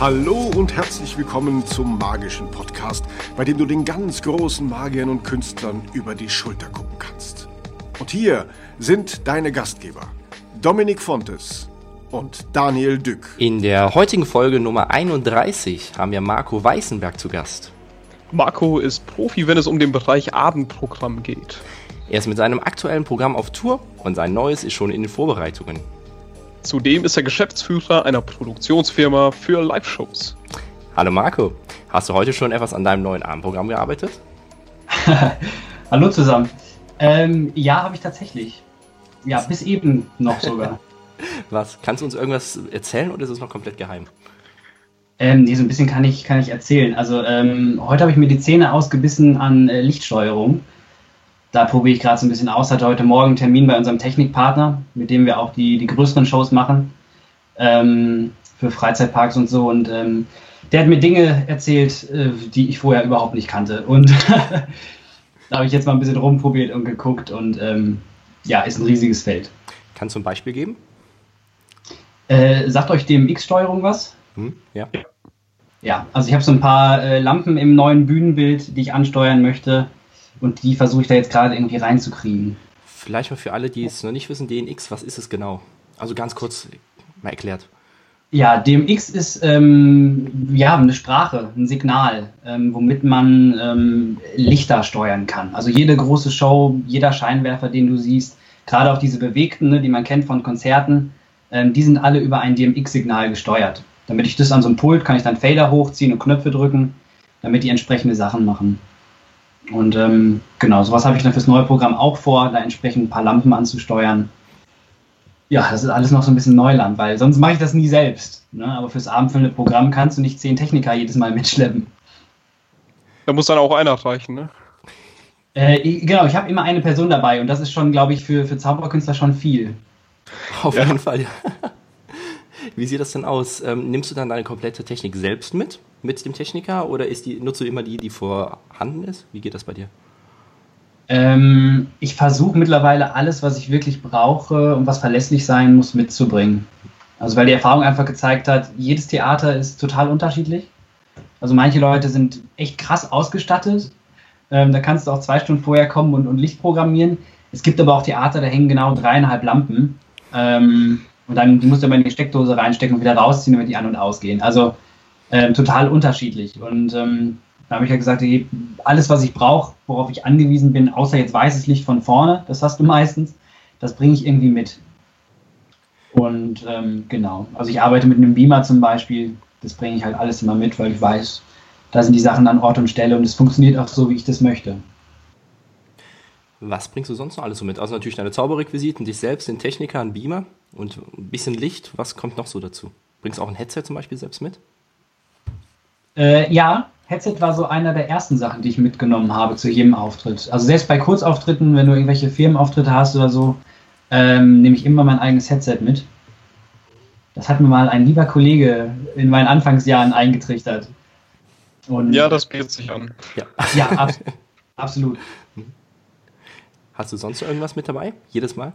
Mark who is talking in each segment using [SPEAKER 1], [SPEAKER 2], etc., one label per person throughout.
[SPEAKER 1] Hallo und herzlich willkommen zum magischen Podcast, bei dem du den ganz großen Magiern und Künstlern über die Schulter gucken kannst. Und hier sind deine Gastgeber, Dominik Fontes und Daniel Dück.
[SPEAKER 2] In der heutigen Folge Nummer 31 haben wir Marco Weißenberg zu Gast.
[SPEAKER 3] Marco ist Profi, wenn es um den Bereich Abendprogramm geht.
[SPEAKER 2] Er ist mit seinem aktuellen Programm auf Tour und sein neues ist schon in den Vorbereitungen.
[SPEAKER 3] Zudem ist er Geschäftsführer einer Produktionsfirma für Live-Shows.
[SPEAKER 2] Hallo Marco, hast du heute schon etwas an deinem neuen Abendprogramm gearbeitet?
[SPEAKER 4] Hallo zusammen. Ähm, ja, habe ich tatsächlich. Ja, bis eben noch sogar.
[SPEAKER 2] Was? Kannst du uns irgendwas erzählen oder ist es noch komplett geheim?
[SPEAKER 4] Ähm, nee, so ein bisschen kann ich, kann ich erzählen. Also ähm, heute habe ich mir die Zähne ausgebissen an äh, Lichtsteuerung da probiere ich gerade so ein bisschen aus. Hatte heute Morgen einen Termin bei unserem Technikpartner, mit dem wir auch die, die größeren Shows machen ähm, für Freizeitparks und so. Und ähm, der hat mir Dinge erzählt, äh, die ich vorher überhaupt nicht kannte. Und da habe ich jetzt mal ein bisschen rumprobiert und geguckt und ähm, ja, ist ein riesiges Feld.
[SPEAKER 2] Kannst du ein Beispiel geben?
[SPEAKER 4] Äh, sagt euch DMX-Steuerung was?
[SPEAKER 2] Hm, ja.
[SPEAKER 4] Ja, also ich habe so ein paar äh, Lampen im neuen Bühnenbild, die ich ansteuern möchte. Und die versuche ich da jetzt gerade irgendwie reinzukriegen.
[SPEAKER 2] Vielleicht mal für alle, die es noch nicht wissen, DNX, was ist es genau? Also ganz kurz mal erklärt.
[SPEAKER 4] Ja, DMX ist ähm, ja eine Sprache, ein Signal, ähm, womit man ähm, Lichter steuern kann. Also jede große Show, jeder Scheinwerfer, den du siehst, gerade auch diese bewegten, ne, die man kennt von Konzerten, ähm, die sind alle über ein DMX-Signal gesteuert. Damit ich das an so einem Pult kann ich dann Fader hochziehen und Knöpfe drücken, damit die entsprechende Sachen machen. Und ähm, genau, sowas habe ich dann fürs neue Programm auch vor, da entsprechend ein paar Lampen anzusteuern. Ja, das ist alles noch so ein bisschen Neuland, weil sonst mache ich das nie selbst. Ne? Aber fürs abendfüllende Programm kannst du nicht zehn Techniker jedes Mal mitschleppen.
[SPEAKER 3] Da muss dann auch einer reichen, ne?
[SPEAKER 4] Äh, genau, ich habe immer eine Person dabei und das ist schon, glaube ich, für, für Zauberkünstler schon viel.
[SPEAKER 2] Auf ja. jeden Fall, ja. Wie sieht das denn aus? Ähm, nimmst du dann deine komplette Technik selbst mit, mit dem Techniker, oder ist die, nutzt du immer die, die vorhanden ist? Wie geht das bei dir?
[SPEAKER 4] Ähm, ich versuche mittlerweile alles, was ich wirklich brauche und was verlässlich sein muss, mitzubringen. Also weil die Erfahrung einfach gezeigt hat, jedes Theater ist total unterschiedlich. Also manche Leute sind echt krass ausgestattet. Ähm, da kannst du auch zwei Stunden vorher kommen und, und Licht programmieren. Es gibt aber auch Theater, da hängen genau dreieinhalb Lampen. Ähm, und dann musst du aber in die Steckdose reinstecken und wieder rausziehen, damit die an- und ausgehen. Also ähm, total unterschiedlich. Und ähm, da habe ich ja gesagt, alles, was ich brauche, worauf ich angewiesen bin, außer jetzt weißes Licht von vorne, das hast du meistens, das bringe ich irgendwie mit. Und ähm, genau, also ich arbeite mit einem Beamer zum Beispiel, das bringe ich halt alles immer mit, weil ich weiß, da sind die Sachen an Ort und Stelle und es funktioniert auch so, wie ich das möchte.
[SPEAKER 2] Was bringst du sonst noch alles so mit? Also natürlich deine Zauberrequisiten, dich selbst, den Techniker, einen Beamer und ein bisschen Licht. Was kommt noch so dazu? Bringst du auch ein Headset zum Beispiel selbst mit?
[SPEAKER 4] Äh, ja, Headset war so einer der ersten Sachen, die ich mitgenommen habe zu jedem Auftritt. Also selbst bei Kurzauftritten, wenn du irgendwelche Firmenauftritte hast oder so, ähm, nehme ich immer mein eigenes Headset mit. Das hat mir mal ein lieber Kollege in meinen Anfangsjahren eingetrichtert.
[SPEAKER 3] Und ja, das bietet sich an.
[SPEAKER 4] Ja, ja ab absolut.
[SPEAKER 2] Hast du sonst irgendwas mit dabei? Jedes Mal?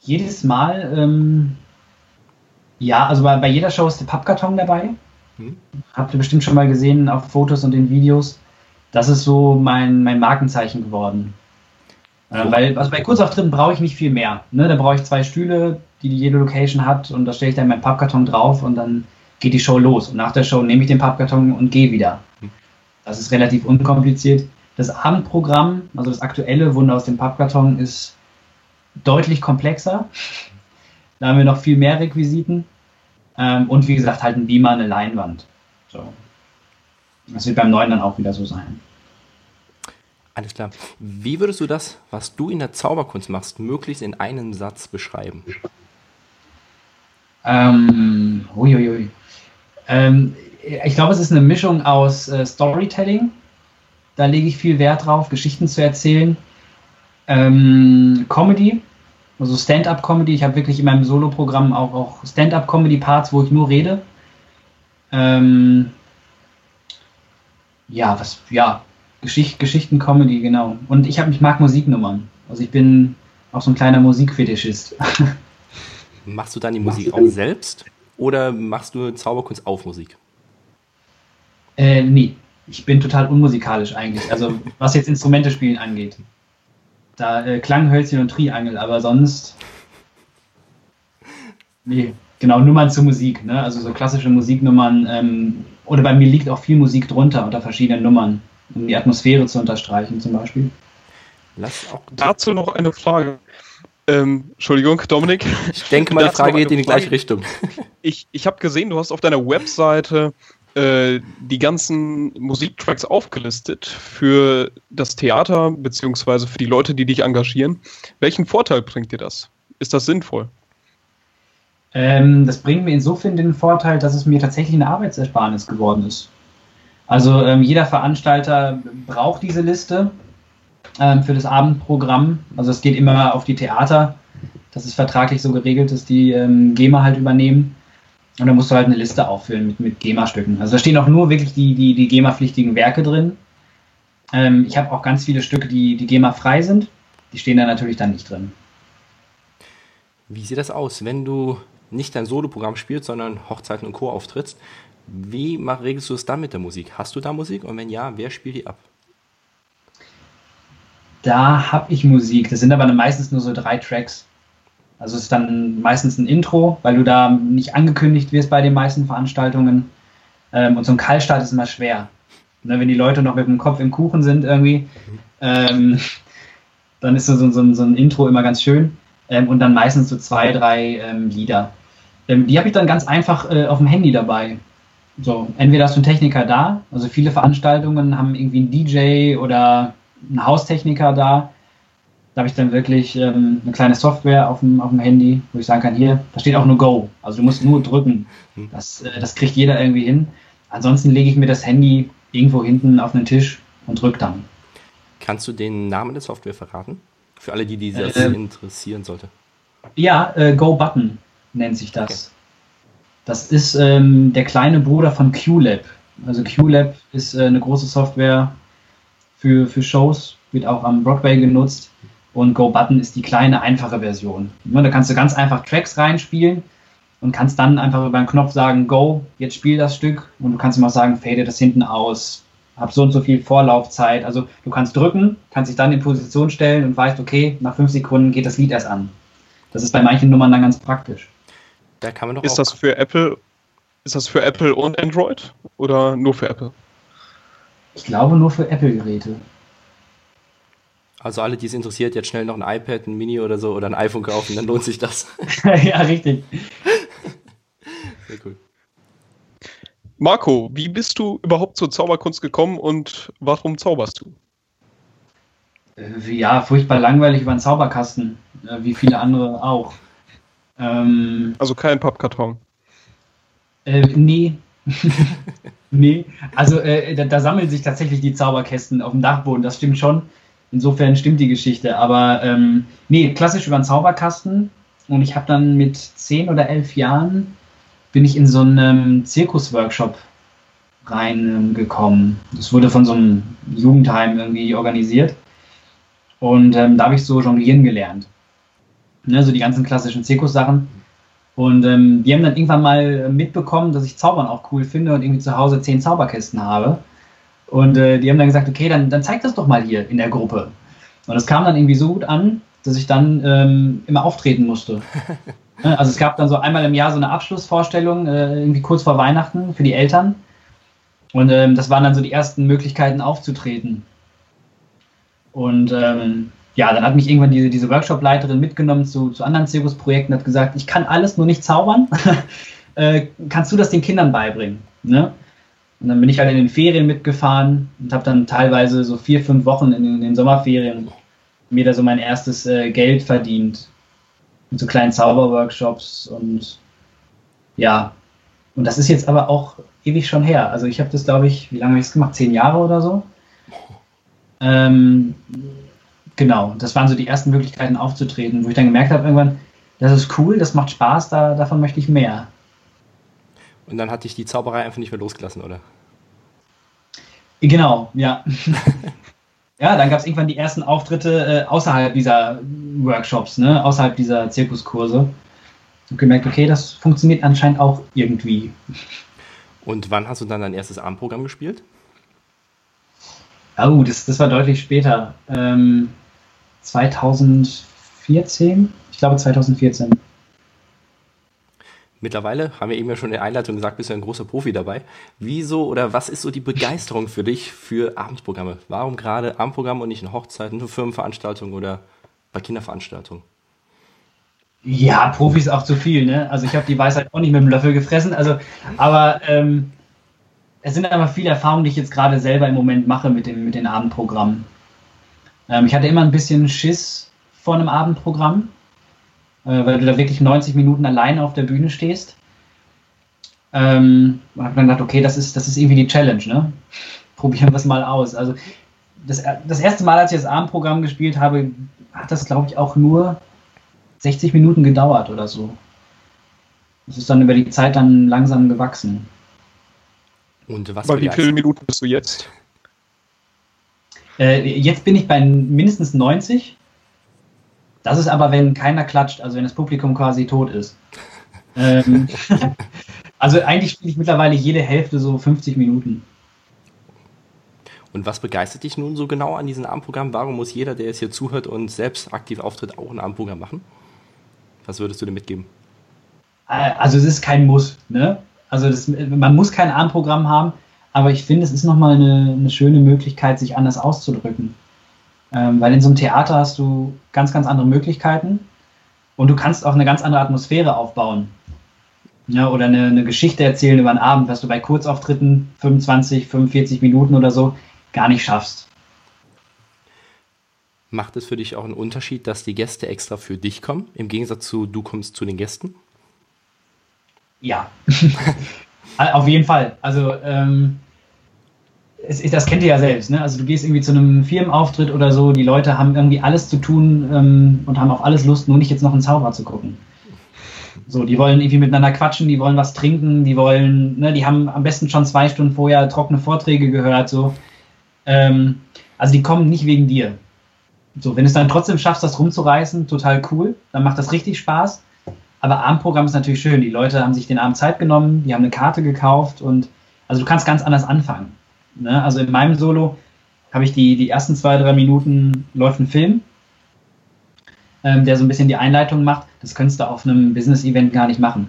[SPEAKER 4] Jedes Mal, ähm, ja, also bei, bei jeder Show ist der Pappkarton dabei. Hm. Habt ihr bestimmt schon mal gesehen auf Fotos und in Videos. Das ist so mein, mein Markenzeichen geworden. Äh, weil also bei Kurzauftritten brauche ich nicht viel mehr. Ne? Da brauche ich zwei Stühle, die jede Location hat und da stelle ich dann meinen Pappkarton drauf und dann geht die Show los. Und nach der Show nehme ich den Pappkarton und gehe wieder. Hm. Das ist relativ unkompliziert. Das Abendprogramm, also das aktuelle Wunder aus dem Pappkarton, ist deutlich komplexer. Da haben wir noch viel mehr Requisiten. Ähm, und wie gesagt, halt ein Beamer, eine Leinwand. So. Das wird beim neuen dann auch wieder so sein.
[SPEAKER 2] Alles klar. Wie würdest du das, was du in der Zauberkunst machst, möglichst in einem Satz beschreiben?
[SPEAKER 4] Ähm, uiuiui. Ähm, ich glaube, es ist eine Mischung aus äh, Storytelling, da lege ich viel Wert drauf, Geschichten zu erzählen. Ähm, Comedy, also Stand-up-Comedy. Ich habe wirklich in meinem Solo-Programm auch, auch Stand-up-Comedy-Parts, wo ich nur rede. Ähm, ja, was, ja, Geschicht, Geschichten-Comedy, genau. Und ich, hab, ich mag Musiknummern. Also ich bin auch so ein kleiner Musikfetischist.
[SPEAKER 2] Machst du dann die Musik auch selbst? Oder machst du Zauberkunst auf Musik?
[SPEAKER 4] Äh, nee. Ich bin total unmusikalisch eigentlich. Also was jetzt Instrumente spielen angeht. Da äh, Klanghölzchen und Triangel, aber sonst. Nee, genau, Nummern zur Musik, ne? Also so klassische Musiknummern. Ähm, oder bei mir liegt auch viel Musik drunter unter verschiedenen Nummern, um die Atmosphäre zu unterstreichen, zum Beispiel.
[SPEAKER 3] Lass auch Dazu noch eine Frage. Ähm, Entschuldigung, Dominik.
[SPEAKER 2] Ich denke, meine Frage geht in die gleiche Richtung.
[SPEAKER 3] Ich, ich habe gesehen, du hast auf deiner Webseite äh, die ganzen Musiktracks aufgelistet für das Theater beziehungsweise für die Leute, die dich engagieren. Welchen Vorteil bringt dir das? Ist das sinnvoll?
[SPEAKER 4] Ähm, das bringt mir insofern den Vorteil, dass es mir tatsächlich eine Arbeitsersparnis geworden ist. Also ähm, jeder Veranstalter braucht diese Liste ähm, für das Abendprogramm. Also es geht immer auf die Theater. Das ist vertraglich so geregelt, dass die ähm, GEMA halt übernehmen. Und dann musst du halt eine Liste auffüllen mit, mit GEMA-Stücken. Also da stehen auch nur wirklich die, die, die GEMA-pflichtigen Werke drin. Ähm, ich habe auch ganz viele Stücke, die, die GEMA-frei sind. Die stehen da natürlich dann nicht drin.
[SPEAKER 2] Wie sieht das aus, wenn du nicht dein Soloprogramm spielst, sondern Hochzeiten und Co. auftrittst? Wie mach, regelst du es dann mit der Musik? Hast du da Musik? Und wenn ja, wer spielt die ab?
[SPEAKER 4] Da habe ich Musik. Das sind aber meistens nur so drei Tracks. Also es ist dann meistens ein Intro, weil du da nicht angekündigt wirst bei den meisten Veranstaltungen. Ähm, und so ein Kaltstart ist immer schwer. Ne, wenn die Leute noch mit dem Kopf im Kuchen sind irgendwie, ähm, dann ist so, so, so, ein Intro immer ganz schön. Ähm, und dann meistens so zwei, drei ähm, Lieder. Ähm, die habe ich dann ganz einfach äh, auf dem Handy dabei. So, entweder hast du einen Techniker da, also viele Veranstaltungen haben irgendwie einen DJ oder einen Haustechniker da. Da habe ich dann wirklich ähm, eine kleine Software auf dem, auf dem Handy, wo ich sagen kann, hier, da steht auch nur Go. Also du musst nur drücken. Hm. Das, äh, das kriegt jeder irgendwie hin. Ansonsten lege ich mir das Handy irgendwo hinten auf den Tisch und drücke dann.
[SPEAKER 2] Kannst du den Namen der Software verraten? Für alle, die, die das äh, interessieren sollte.
[SPEAKER 4] Ja, äh, Go Button nennt sich das. Okay. Das ist ähm, der kleine Bruder von QLab. Also QLab ist äh, eine große Software für, für Shows, wird auch am Broadway genutzt. Und Go Button ist die kleine, einfache Version. Ja, da kannst du ganz einfach Tracks reinspielen und kannst dann einfach über einen Knopf sagen, Go, jetzt spiel das Stück. Und du kannst immer sagen, fade das hinten aus, hab so und so viel Vorlaufzeit. Also du kannst drücken, kannst dich dann in Position stellen und weißt, okay, nach fünf Sekunden geht das Lied erst an. Das ist bei manchen Nummern dann ganz praktisch.
[SPEAKER 3] Da kann man doch ist das für Apple, ist das für Apple und Android oder nur für Apple?
[SPEAKER 4] Ich glaube nur für Apple-Geräte.
[SPEAKER 2] Also alle, die es interessiert, jetzt schnell noch ein iPad, ein Mini oder so oder ein iPhone kaufen, dann lohnt sich das.
[SPEAKER 4] ja, richtig.
[SPEAKER 3] Sehr cool. Marco, wie bist du überhaupt zur Zauberkunst gekommen und warum zauberst du?
[SPEAKER 4] Äh, ja, furchtbar langweilig über einen Zauberkasten, äh, wie viele andere auch.
[SPEAKER 3] Ähm, also kein Pappkarton.
[SPEAKER 4] Äh, nee, nee, also äh, da, da, sammeln sich tatsächlich die Zauberkästen auf dem Dachboden, das stimmt schon. Insofern stimmt die Geschichte. Aber ähm, nee, klassisch über einen Zauberkasten. Und ich habe dann mit zehn oder elf Jahren bin ich in so einen Zirkusworkshop reingekommen. Das wurde von so einem Jugendheim irgendwie organisiert. Und ähm, da habe ich so jonglieren gelernt. Ne, so die ganzen klassischen Zirkussachen. Und ähm, die haben dann irgendwann mal mitbekommen, dass ich Zaubern auch cool finde und irgendwie zu Hause zehn Zauberkästen habe. Und äh, die haben dann gesagt, okay, dann, dann zeig das doch mal hier in der Gruppe. Und das kam dann irgendwie so gut an, dass ich dann ähm, immer auftreten musste. also es gab dann so einmal im Jahr so eine Abschlussvorstellung, äh, irgendwie kurz vor Weihnachten für die Eltern. Und ähm, das waren dann so die ersten Möglichkeiten aufzutreten. Und ähm, ja, dann hat mich irgendwann diese, diese Workshop-Leiterin mitgenommen zu, zu anderen Zirkusprojekten und hat gesagt, ich kann alles, nur nicht zaubern. äh, kannst du das den Kindern beibringen? Ne? Und dann bin ich halt in den Ferien mitgefahren und habe dann teilweise so vier, fünf Wochen in, den Sommerferien mir da so mein erstes äh, Geld verdient. Mit so kleinen Zauberworkshops und ja. Und das ist jetzt aber auch ewig schon her. Also ich habe das, glaube ich, wie lange habe ich es gemacht? Zehn Jahre oder so. Ähm, genau, das waren so die ersten Möglichkeiten aufzutreten, wo ich dann gemerkt habe irgendwann, das ist cool, das macht Spaß, da, davon möchte ich mehr.
[SPEAKER 2] Und dann hat dich die Zauberei einfach nicht mehr losgelassen, oder?
[SPEAKER 4] Genau, ja. ja, dann gab es irgendwann die ersten Auftritte äh, außerhalb dieser Workshops, ne? außerhalb dieser Zirkuskurse. Und gemerkt, okay, das funktioniert anscheinend auch irgendwie.
[SPEAKER 2] Und wann hast du dann dein erstes Abendprogramm gespielt?
[SPEAKER 4] Oh, das, das war deutlich später. Ähm, 2014? Ich glaube 2014.
[SPEAKER 2] Mittlerweile haben wir eben ja schon in der Einleitung gesagt, bist du ein großer Profi dabei. Wieso oder was ist so die Begeisterung für dich für Abendprogramme? Warum gerade Abendprogramme und nicht in Hochzeiten, für Firmenveranstaltungen oder bei Kinderveranstaltungen?
[SPEAKER 4] Ja, Profi ist auch zu viel, ne? Also ich habe die Weisheit auch nicht mit dem Löffel gefressen. Also, aber ähm, es sind aber viele Erfahrungen, die ich jetzt gerade selber im Moment mache mit, dem, mit den Abendprogrammen. Ähm, ich hatte immer ein bisschen Schiss vor einem Abendprogramm weil du da wirklich 90 Minuten alleine auf der Bühne stehst. Ähm, und habe dann gedacht, okay, das ist, das ist irgendwie die Challenge, ne? Probieren wir es mal aus. Also das, das erste Mal, als ich das Abendprogramm gespielt habe, hat das, glaube ich, auch nur 60 Minuten gedauert oder so. Das ist dann über die Zeit dann langsam gewachsen.
[SPEAKER 3] Und was bei wie vielen Minuten bist du jetzt?
[SPEAKER 4] Äh, jetzt bin ich bei mindestens 90. Das ist aber, wenn keiner klatscht, also wenn das Publikum quasi tot ist. ähm, also eigentlich spiele ich mittlerweile jede Hälfte so 50 Minuten.
[SPEAKER 2] Und was begeistert dich nun so genau an diesem Abendprogramm? Warum muss jeder, der jetzt hier zuhört und selbst aktiv auftritt, auch ein Abendprogramm machen? Was würdest du dir mitgeben?
[SPEAKER 4] Äh, also es ist kein Muss. Ne? Also das, man muss kein Abendprogramm haben, aber ich finde, es ist nochmal eine, eine schöne Möglichkeit, sich anders auszudrücken. Ähm, weil in so einem Theater hast du ganz, ganz andere Möglichkeiten und du kannst auch eine ganz andere Atmosphäre aufbauen. Ja, oder eine, eine Geschichte erzählen über einen Abend, was du bei Kurzauftritten 25, 45 Minuten oder so gar nicht schaffst.
[SPEAKER 2] Macht es für dich auch einen Unterschied, dass die Gäste extra für dich kommen, im Gegensatz zu du kommst zu den Gästen?
[SPEAKER 4] Ja, auf jeden Fall. Also ähm, es, das kennt ihr ja selbst, ne? Also du gehst irgendwie zu einem Firmenauftritt oder so, die Leute haben irgendwie alles zu tun ähm, und haben auf alles Lust, nur nicht jetzt noch einen Zauberer zu gucken. So, die wollen irgendwie miteinander quatschen, die wollen was trinken, die wollen, ne, die haben am besten schon zwei Stunden vorher trockene Vorträge gehört, so. Ähm, also die kommen nicht wegen dir. So, wenn du es dann trotzdem schaffst, das rumzureißen, total cool, dann macht das richtig Spaß. Aber Abendprogramm ist natürlich schön. Die Leute haben sich den Abend Zeit genommen, die haben eine Karte gekauft und also du kannst ganz anders anfangen. Ne? Also in meinem Solo habe ich die, die ersten zwei, drei Minuten läuft ein Film, ähm, der so ein bisschen die Einleitung macht. Das könntest du auf einem Business-Event gar nicht machen.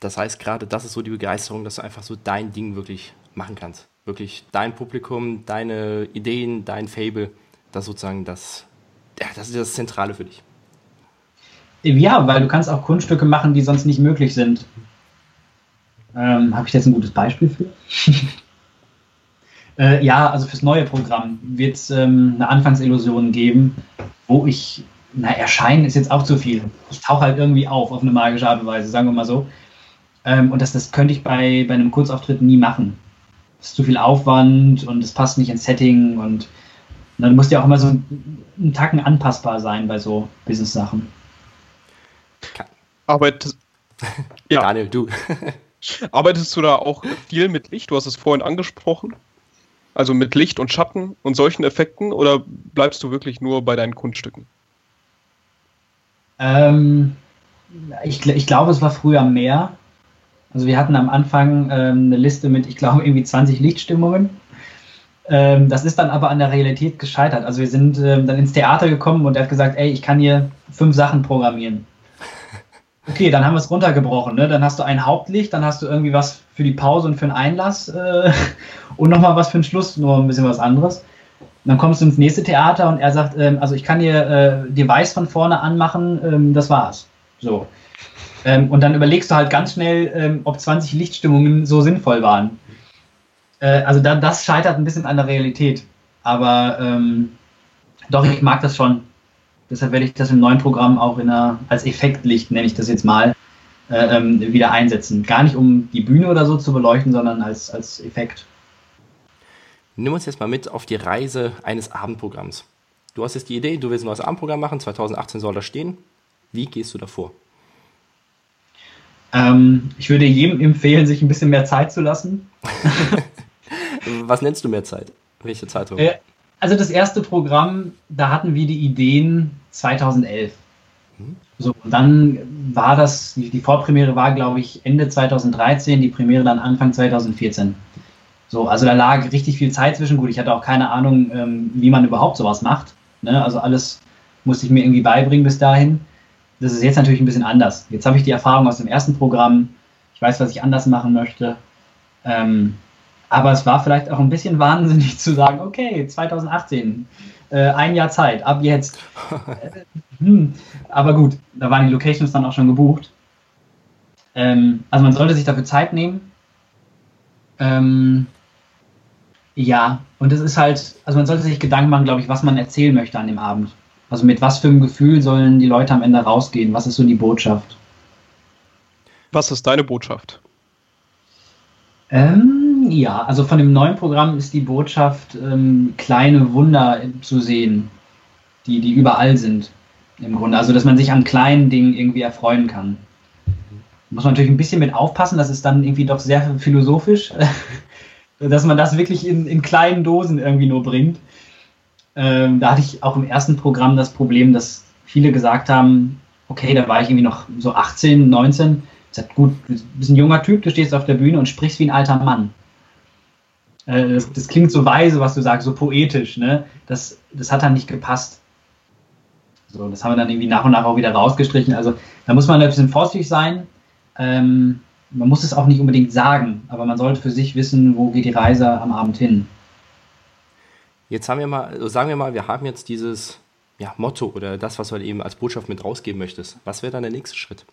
[SPEAKER 2] Das heißt, gerade das ist so die Begeisterung, dass du einfach so dein Ding wirklich machen kannst. Wirklich dein Publikum, deine Ideen, dein Fable, das sozusagen das, ja, das ist das Zentrale für dich.
[SPEAKER 4] Ja, weil du kannst auch Kunststücke machen, die sonst nicht möglich sind. Ähm, Habe ich jetzt ein gutes Beispiel für? Äh, ja, also fürs neue Programm wird es ähm, eine Anfangsillusion geben, wo ich, na, erscheinen ist jetzt auch zu viel. Ich tauche halt irgendwie auf, auf eine magische Art und Weise, sagen wir mal so. Ähm, und das, das könnte ich bei, bei einem Kurzauftritt nie machen. Das ist zu viel Aufwand und es passt nicht ins Setting und dann muss ja auch immer so ein, ein Tacken anpassbar sein bei so Business-Sachen.
[SPEAKER 3] Arbeit.
[SPEAKER 2] Ja. Daniel, du.
[SPEAKER 3] Arbeitest du da auch viel mit Licht? Du hast es vorhin angesprochen. Also mit Licht und Schatten und solchen Effekten oder bleibst du wirklich nur bei deinen Kunststücken?
[SPEAKER 4] Ähm, ich, ich glaube, es war früher mehr. Also wir hatten am Anfang ähm, eine Liste mit, ich glaube, irgendwie 20 Lichtstimmungen. Ähm, das ist dann aber an der Realität gescheitert. Also wir sind ähm, dann ins Theater gekommen und er hat gesagt, ey, ich kann hier fünf Sachen programmieren. Okay, dann haben wir es runtergebrochen. Ne? Dann hast du ein Hauptlicht, dann hast du irgendwie was für die Pause und für den Einlass äh, und nochmal was für den Schluss, nur ein bisschen was anderes. Dann kommst du ins nächste Theater und er sagt, ähm, also ich kann hier äh, Device von vorne anmachen, ähm, das war's. So. Ähm, und dann überlegst du halt ganz schnell, ähm, ob 20 Lichtstimmungen so sinnvoll waren. Äh, also da, das scheitert ein bisschen an der Realität. Aber ähm, doch, ich mag das schon. Deshalb werde ich das im neuen Programm auch in einer, als Effektlicht, nenne ich das jetzt mal, äh, ähm, wieder einsetzen. Gar nicht um die Bühne oder so zu beleuchten, sondern als, als Effekt.
[SPEAKER 2] Nimm uns jetzt mal mit auf die Reise eines Abendprogramms. Du hast jetzt die Idee, du willst ein neues Abendprogramm machen, 2018 soll das stehen. Wie gehst du davor?
[SPEAKER 4] Ähm, ich würde jedem empfehlen, sich ein bisschen mehr Zeit zu lassen.
[SPEAKER 2] Was nennst du mehr Zeit? Welche Zeitraum?
[SPEAKER 4] Äh, also das erste Programm, da hatten wir die Ideen 2011. Hm? So, und dann war das, die, die Vorpremiere war, glaube ich, Ende 2013, die Premiere dann Anfang 2014. So, also da lag richtig viel Zeit zwischen. Gut, ich hatte auch keine Ahnung, ähm, wie man überhaupt sowas macht. Ne? Also alles musste ich mir irgendwie beibringen bis dahin. Das ist jetzt natürlich ein bisschen anders. Jetzt habe ich die Erfahrung aus dem ersten Programm. Ich weiß, was ich anders machen möchte. Ähm, aber es war vielleicht auch ein bisschen wahnsinnig zu sagen, okay, 2018, äh, ein Jahr Zeit, ab jetzt. hm, aber gut, da waren die Locations dann auch schon gebucht. Ähm, also man sollte sich dafür Zeit nehmen. Ähm, ja, und es ist halt, also man sollte sich Gedanken machen, glaube ich, was man erzählen möchte an dem Abend. Also mit was für einem Gefühl sollen die Leute am Ende rausgehen? Was ist so die Botschaft?
[SPEAKER 3] Was ist deine Botschaft?
[SPEAKER 4] Ähm, ja, also von dem neuen Programm ist die Botschaft, ähm, kleine Wunder zu sehen, die, die überall sind im Grunde. Also dass man sich an kleinen Dingen irgendwie erfreuen kann. Muss man natürlich ein bisschen mit aufpassen, das ist dann irgendwie doch sehr philosophisch, dass man das wirklich in, in kleinen Dosen irgendwie nur bringt. Ähm, da hatte ich auch im ersten Programm das Problem, dass viele gesagt haben, okay, da war ich irgendwie noch so 18, 19 sagt, gut, du bist ein junger Typ, du stehst auf der Bühne und sprichst wie ein alter Mann. Äh, das, das, klingt so weise, was du sagst, so poetisch, ne? Das, das hat dann nicht gepasst. So, das haben wir dann irgendwie nach und nach auch wieder rausgestrichen. Also da muss man ein bisschen vorsichtig sein. Ähm, man muss es auch nicht unbedingt sagen, aber man sollte für sich wissen, wo geht die Reise am Abend hin.
[SPEAKER 2] Jetzt haben wir mal, also sagen wir mal, wir haben jetzt dieses ja, Motto oder das, was du halt eben als Botschaft mit rausgeben möchtest. Was wäre dann der nächste Schritt?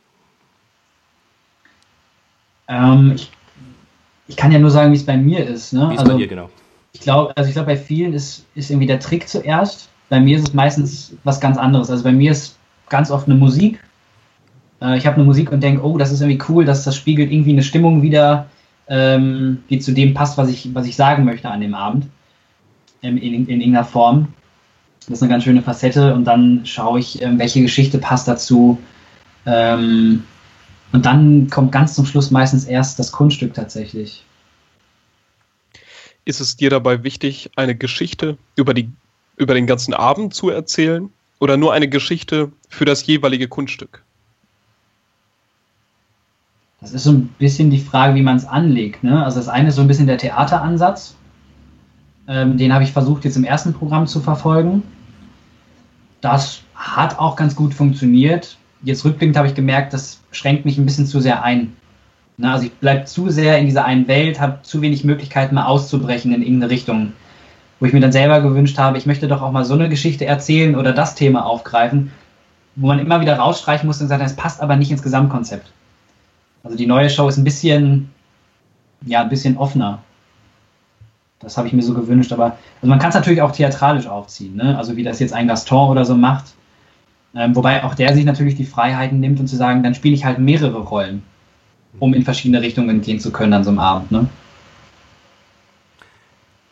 [SPEAKER 4] Ähm, ich, ich, kann ja nur sagen, wie es bei mir ist. Ne?
[SPEAKER 2] Wie ist also, bei dir, genau.
[SPEAKER 4] Ich glaube, also ich glaube, bei vielen ist, ist irgendwie der Trick zuerst. Bei mir ist es meistens was ganz anderes. Also bei mir ist ganz oft eine Musik. Äh, ich habe eine Musik und denke, oh, das ist irgendwie cool, dass das spiegelt irgendwie eine Stimmung wieder, ähm, die zu dem passt, was ich, was ich sagen möchte an dem Abend. In, in, in irgendeiner Form. Das ist eine ganz schöne Facette. Und dann schaue ich, ähm, welche Geschichte passt dazu. Ähm, und dann kommt ganz zum Schluss meistens erst das Kunststück tatsächlich.
[SPEAKER 3] Ist es dir dabei wichtig, eine Geschichte über, die, über den ganzen Abend zu erzählen oder nur eine Geschichte für das jeweilige Kunststück?
[SPEAKER 4] Das ist so ein bisschen die Frage, wie man es anlegt. Ne? Also das eine ist so ein bisschen der Theateransatz. Ähm, den habe ich versucht jetzt im ersten Programm zu verfolgen. Das hat auch ganz gut funktioniert jetzt rückblickend habe ich gemerkt, das schränkt mich ein bisschen zu sehr ein. Na, also ich bleibe zu sehr in dieser einen Welt, habe zu wenig Möglichkeiten, mal auszubrechen in irgendeine Richtung. Wo ich mir dann selber gewünscht habe, ich möchte doch auch mal so eine Geschichte erzählen oder das Thema aufgreifen, wo man immer wieder rausstreichen muss und sagt, das passt aber nicht ins Gesamtkonzept. Also die neue Show ist ein bisschen, ja, ein bisschen offener. Das habe ich mir so gewünscht, aber also man kann es natürlich auch theatralisch aufziehen, ne? Also wie das jetzt ein Gaston oder so macht ähm, wobei auch der sich natürlich die Freiheiten nimmt und zu sagen, dann spiele ich halt mehrere Rollen, um in verschiedene Richtungen gehen zu können an so einem Abend. Ne?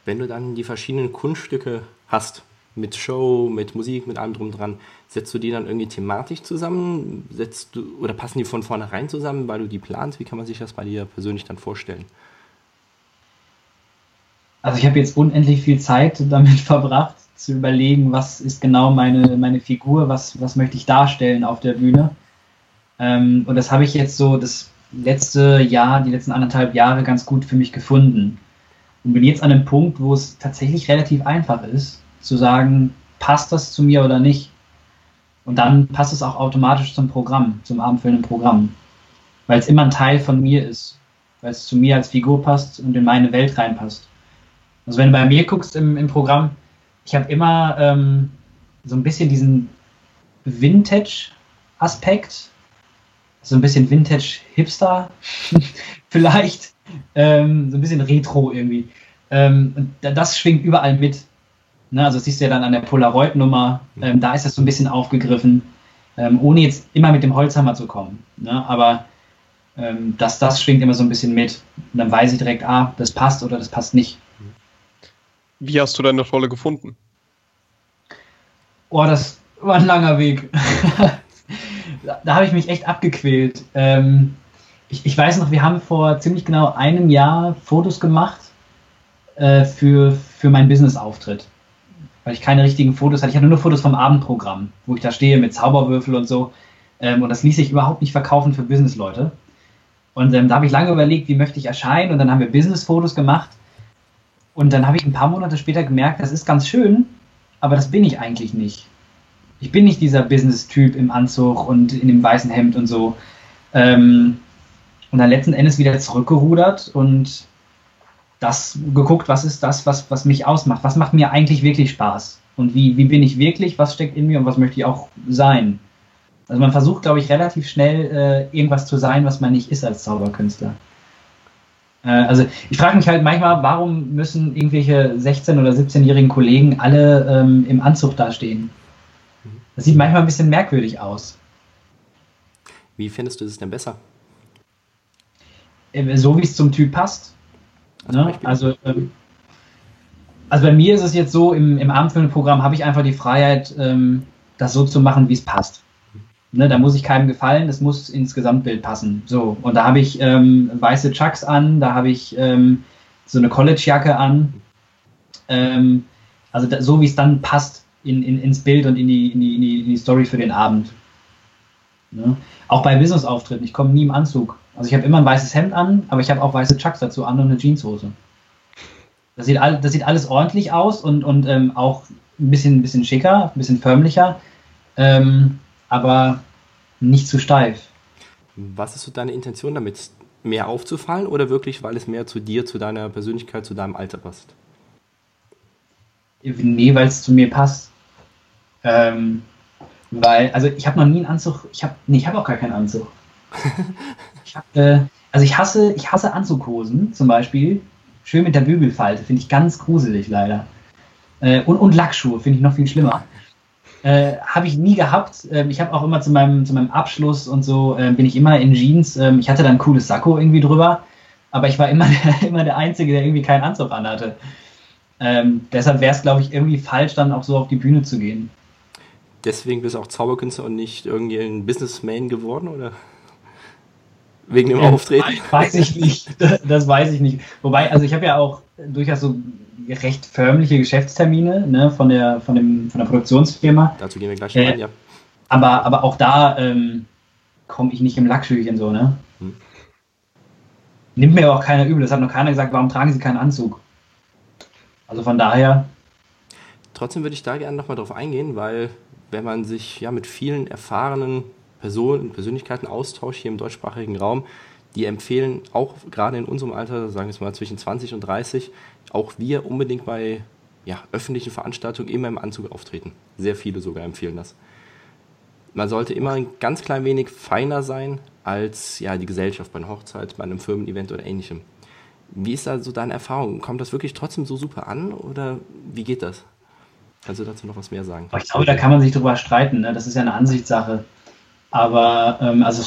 [SPEAKER 2] Wenn du dann die verschiedenen Kunststücke hast, mit Show, mit Musik, mit allem drum dran, setzt du die dann irgendwie thematisch zusammen? Setzt du, oder passen die von vornherein zusammen, weil du die planst? Wie kann man sich das bei dir persönlich dann vorstellen?
[SPEAKER 4] Also ich habe jetzt unendlich viel Zeit damit verbracht, zu überlegen, was ist genau meine, meine Figur, was, was möchte ich darstellen auf der Bühne. Ähm, und das habe ich jetzt so das letzte Jahr, die letzten anderthalb Jahre ganz gut für mich gefunden. Und bin jetzt an einem Punkt, wo es tatsächlich relativ einfach ist, zu sagen, passt das zu mir oder nicht. Und dann passt es auch automatisch zum Programm, zum abendfüllenden Programm. Weil es immer ein Teil von mir ist. Weil es zu mir als Figur passt und in meine Welt reinpasst. Also wenn du bei mir guckst im, im Programm, ich habe immer ähm, so ein bisschen diesen Vintage-Aspekt, so ein bisschen Vintage-Hipster vielleicht, ähm, so ein bisschen Retro irgendwie. Ähm, das schwingt überall mit. Ne, also das siehst du ja dann an der Polaroid-Nummer, ähm, da ist das so ein bisschen aufgegriffen, ähm, ohne jetzt immer mit dem Holzhammer zu kommen. Ne? Aber ähm, das, das schwingt immer so ein bisschen mit. Und dann weiß ich direkt, ah, das passt oder das passt nicht.
[SPEAKER 3] Wie hast du deine Rolle gefunden?
[SPEAKER 4] Oh, das war ein langer Weg. da, da habe ich mich echt abgequält. Ähm, ich, ich, weiß noch, wir haben vor ziemlich genau einem Jahr Fotos gemacht äh, für, für meinen Business-Auftritt. Weil ich keine richtigen Fotos hatte. Ich hatte nur Fotos vom Abendprogramm, wo ich da stehe mit Zauberwürfel und so. Ähm, und das ließ sich überhaupt nicht verkaufen für Businessleute. Und ähm, da habe ich lange überlegt, wie möchte ich erscheinen. Und dann haben wir Business-Fotos gemacht. Und dann habe ich ein paar Monate später gemerkt, das ist ganz schön, aber das bin ich eigentlich nicht. Ich bin nicht dieser Business-Typ im Anzug und in dem weißen Hemd und so. Ähm, und dann letzten Endes wieder zurückgerudert und das geguckt, was ist das, was, was mich ausmacht? Was macht mir eigentlich wirklich Spaß? Und wie, wie bin ich wirklich? Was steckt in mir und was möchte ich auch sein? Also man versucht, glaube ich, relativ schnell äh, irgendwas zu sein, was man nicht ist als Zauberkünstler. Äh, also ich frage mich halt manchmal, warum müssen irgendwelche 16- oder 17-jährigen Kollegen alle ähm, im Anzug dastehen? Das sieht manchmal ein bisschen merkwürdig aus.
[SPEAKER 2] Wie findest du es denn besser?
[SPEAKER 4] Äh, so wie es zum Typ passt. Ne? Also, ähm, also bei mir ist es jetzt so, im, im Abendfilmprogramm habe ich einfach die Freiheit, ähm, das so zu machen, wie es passt. Ne, da muss ich keinem gefallen, das muss ins Gesamtbild passen. So, und da habe ich ähm, weiße Chucks an, da habe ich ähm, so eine College-Jacke an. Ähm, also da, so wie es dann passt in, in, ins Bild und in die, in, die, in, die, in die Story für den Abend. Ne? Auch bei Business-Auftritten, ich komme nie im Anzug. Also ich habe immer ein weißes Hemd an, aber ich habe auch weiße Chucks dazu an und eine Jeanshose. Das sieht, all, das sieht alles ordentlich aus und, und ähm, auch ein bisschen, bisschen schicker, ein bisschen förmlicher. Ähm, aber nicht zu steif.
[SPEAKER 2] Was ist so deine Intention damit? Mehr aufzufallen oder wirklich, weil es mehr zu dir, zu deiner Persönlichkeit, zu deinem Alter passt?
[SPEAKER 4] Nee, weil es zu mir passt. Ähm, weil, also ich habe noch nie einen Anzug, ich habe, nee, ich habe auch gar keinen Anzug. ich hab, äh, also ich hasse, ich hasse Anzughosen zum Beispiel. Schön mit der Bügelfalte, finde ich ganz gruselig leider. Äh, und, und Lackschuhe finde ich noch viel schlimmer. Äh, habe ich nie gehabt. Ähm, ich habe auch immer zu meinem, zu meinem Abschluss und so, äh, bin ich immer in Jeans. Ähm, ich hatte dann ein cooles Sakko irgendwie drüber, aber ich war immer der, immer der Einzige, der irgendwie keinen Anzug anhatte. Ähm, deshalb wäre es, glaube ich, irgendwie falsch, dann auch so auf die Bühne zu gehen.
[SPEAKER 2] Deswegen bist du auch Zauberkünstler und nicht irgendwie ein Businessman geworden, oder? Wegen dem ähm, Auftreten?
[SPEAKER 4] Weiß ich nicht. Das weiß ich nicht. Wobei, also ich habe ja auch durchaus so recht förmliche Geschäftstermine ne, von, der, von, dem, von der Produktionsfirma.
[SPEAKER 2] Dazu gehen wir gleich äh, rein, ja.
[SPEAKER 4] Aber, aber auch da ähm, komme ich nicht im Lackschüchen so, ne? Hm. Nimmt mir auch keiner übel. Das hat noch keiner gesagt, warum tragen sie keinen Anzug? Also von daher.
[SPEAKER 2] Trotzdem würde ich da gerne nochmal drauf eingehen, weil wenn man sich ja mit vielen erfahrenen Personen, Persönlichkeiten austauscht hier im deutschsprachigen Raum, die empfehlen auch gerade in unserem Alter, sagen wir mal zwischen 20 und 30, auch wir unbedingt bei ja, öffentlichen Veranstaltungen immer im Anzug auftreten. Sehr viele sogar empfehlen das. Man sollte immer ein ganz klein wenig feiner sein als ja, die Gesellschaft bei einer Hochzeit, bei einem Firmen-Event oder ähnlichem. Wie ist da so deine Erfahrung? Kommt das wirklich trotzdem so super an oder wie geht das? Kannst du dazu noch was mehr sagen?
[SPEAKER 4] Ich glaube, da kann man sich drüber streiten. Ne? Das ist ja eine Ansichtssache. Aber ähm, also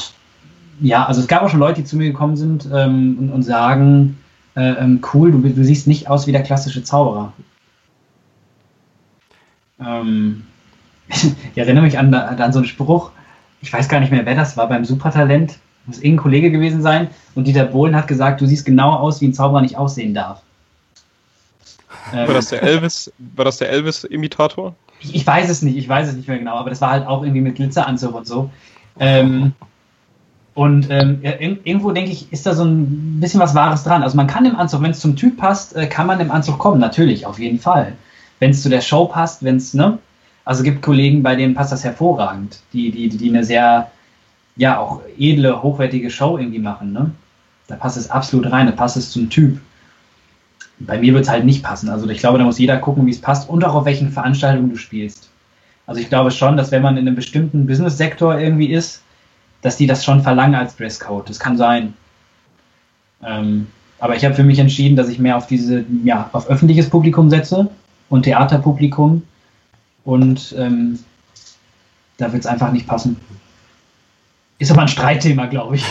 [SPEAKER 4] ja, also es gab auch schon Leute, die zu mir gekommen sind ähm, und, und, sagen, äh, ähm, cool, du, du, siehst nicht aus wie der klassische Zauberer. Ähm, ich erinnere mich an, an so einen Spruch, ich weiß gar nicht mehr, wer das war, beim Supertalent, muss irgendein Kollege gewesen sein, und Dieter Bohlen hat gesagt, du siehst genau aus, wie ein Zauberer nicht aussehen darf.
[SPEAKER 3] War das der Elvis, war das der Elvis-Imitator?
[SPEAKER 4] Ich, ich, weiß es nicht, ich weiß es nicht mehr genau, aber das war halt auch irgendwie mit Glitzeranzug und so. Ähm, und ähm, irgendwo denke ich, ist da so ein bisschen was Wahres dran. Also man kann im Anzug, wenn es zum Typ passt, äh, kann man im Anzug kommen, natürlich, auf jeden Fall. Wenn es zu der Show passt, wenn es, ne? Also gibt Kollegen, bei denen passt das hervorragend, die, die, die eine sehr, ja, auch edle, hochwertige Show irgendwie machen, ne? Da passt es absolut rein, da passt es zum Typ. Bei mir wird es halt nicht passen. Also ich glaube, da muss jeder gucken, wie es passt und auch auf welchen Veranstaltungen du spielst. Also ich glaube schon, dass wenn man in einem bestimmten Business-Sektor irgendwie ist, dass die das schon verlangen als Dresscode. Das kann sein. Ähm, aber ich habe für mich entschieden, dass ich mehr auf diese, ja, auf öffentliches Publikum setze und Theaterpublikum. Und ähm, da wird es einfach nicht passen. Ist aber ein Streitthema, glaube ich.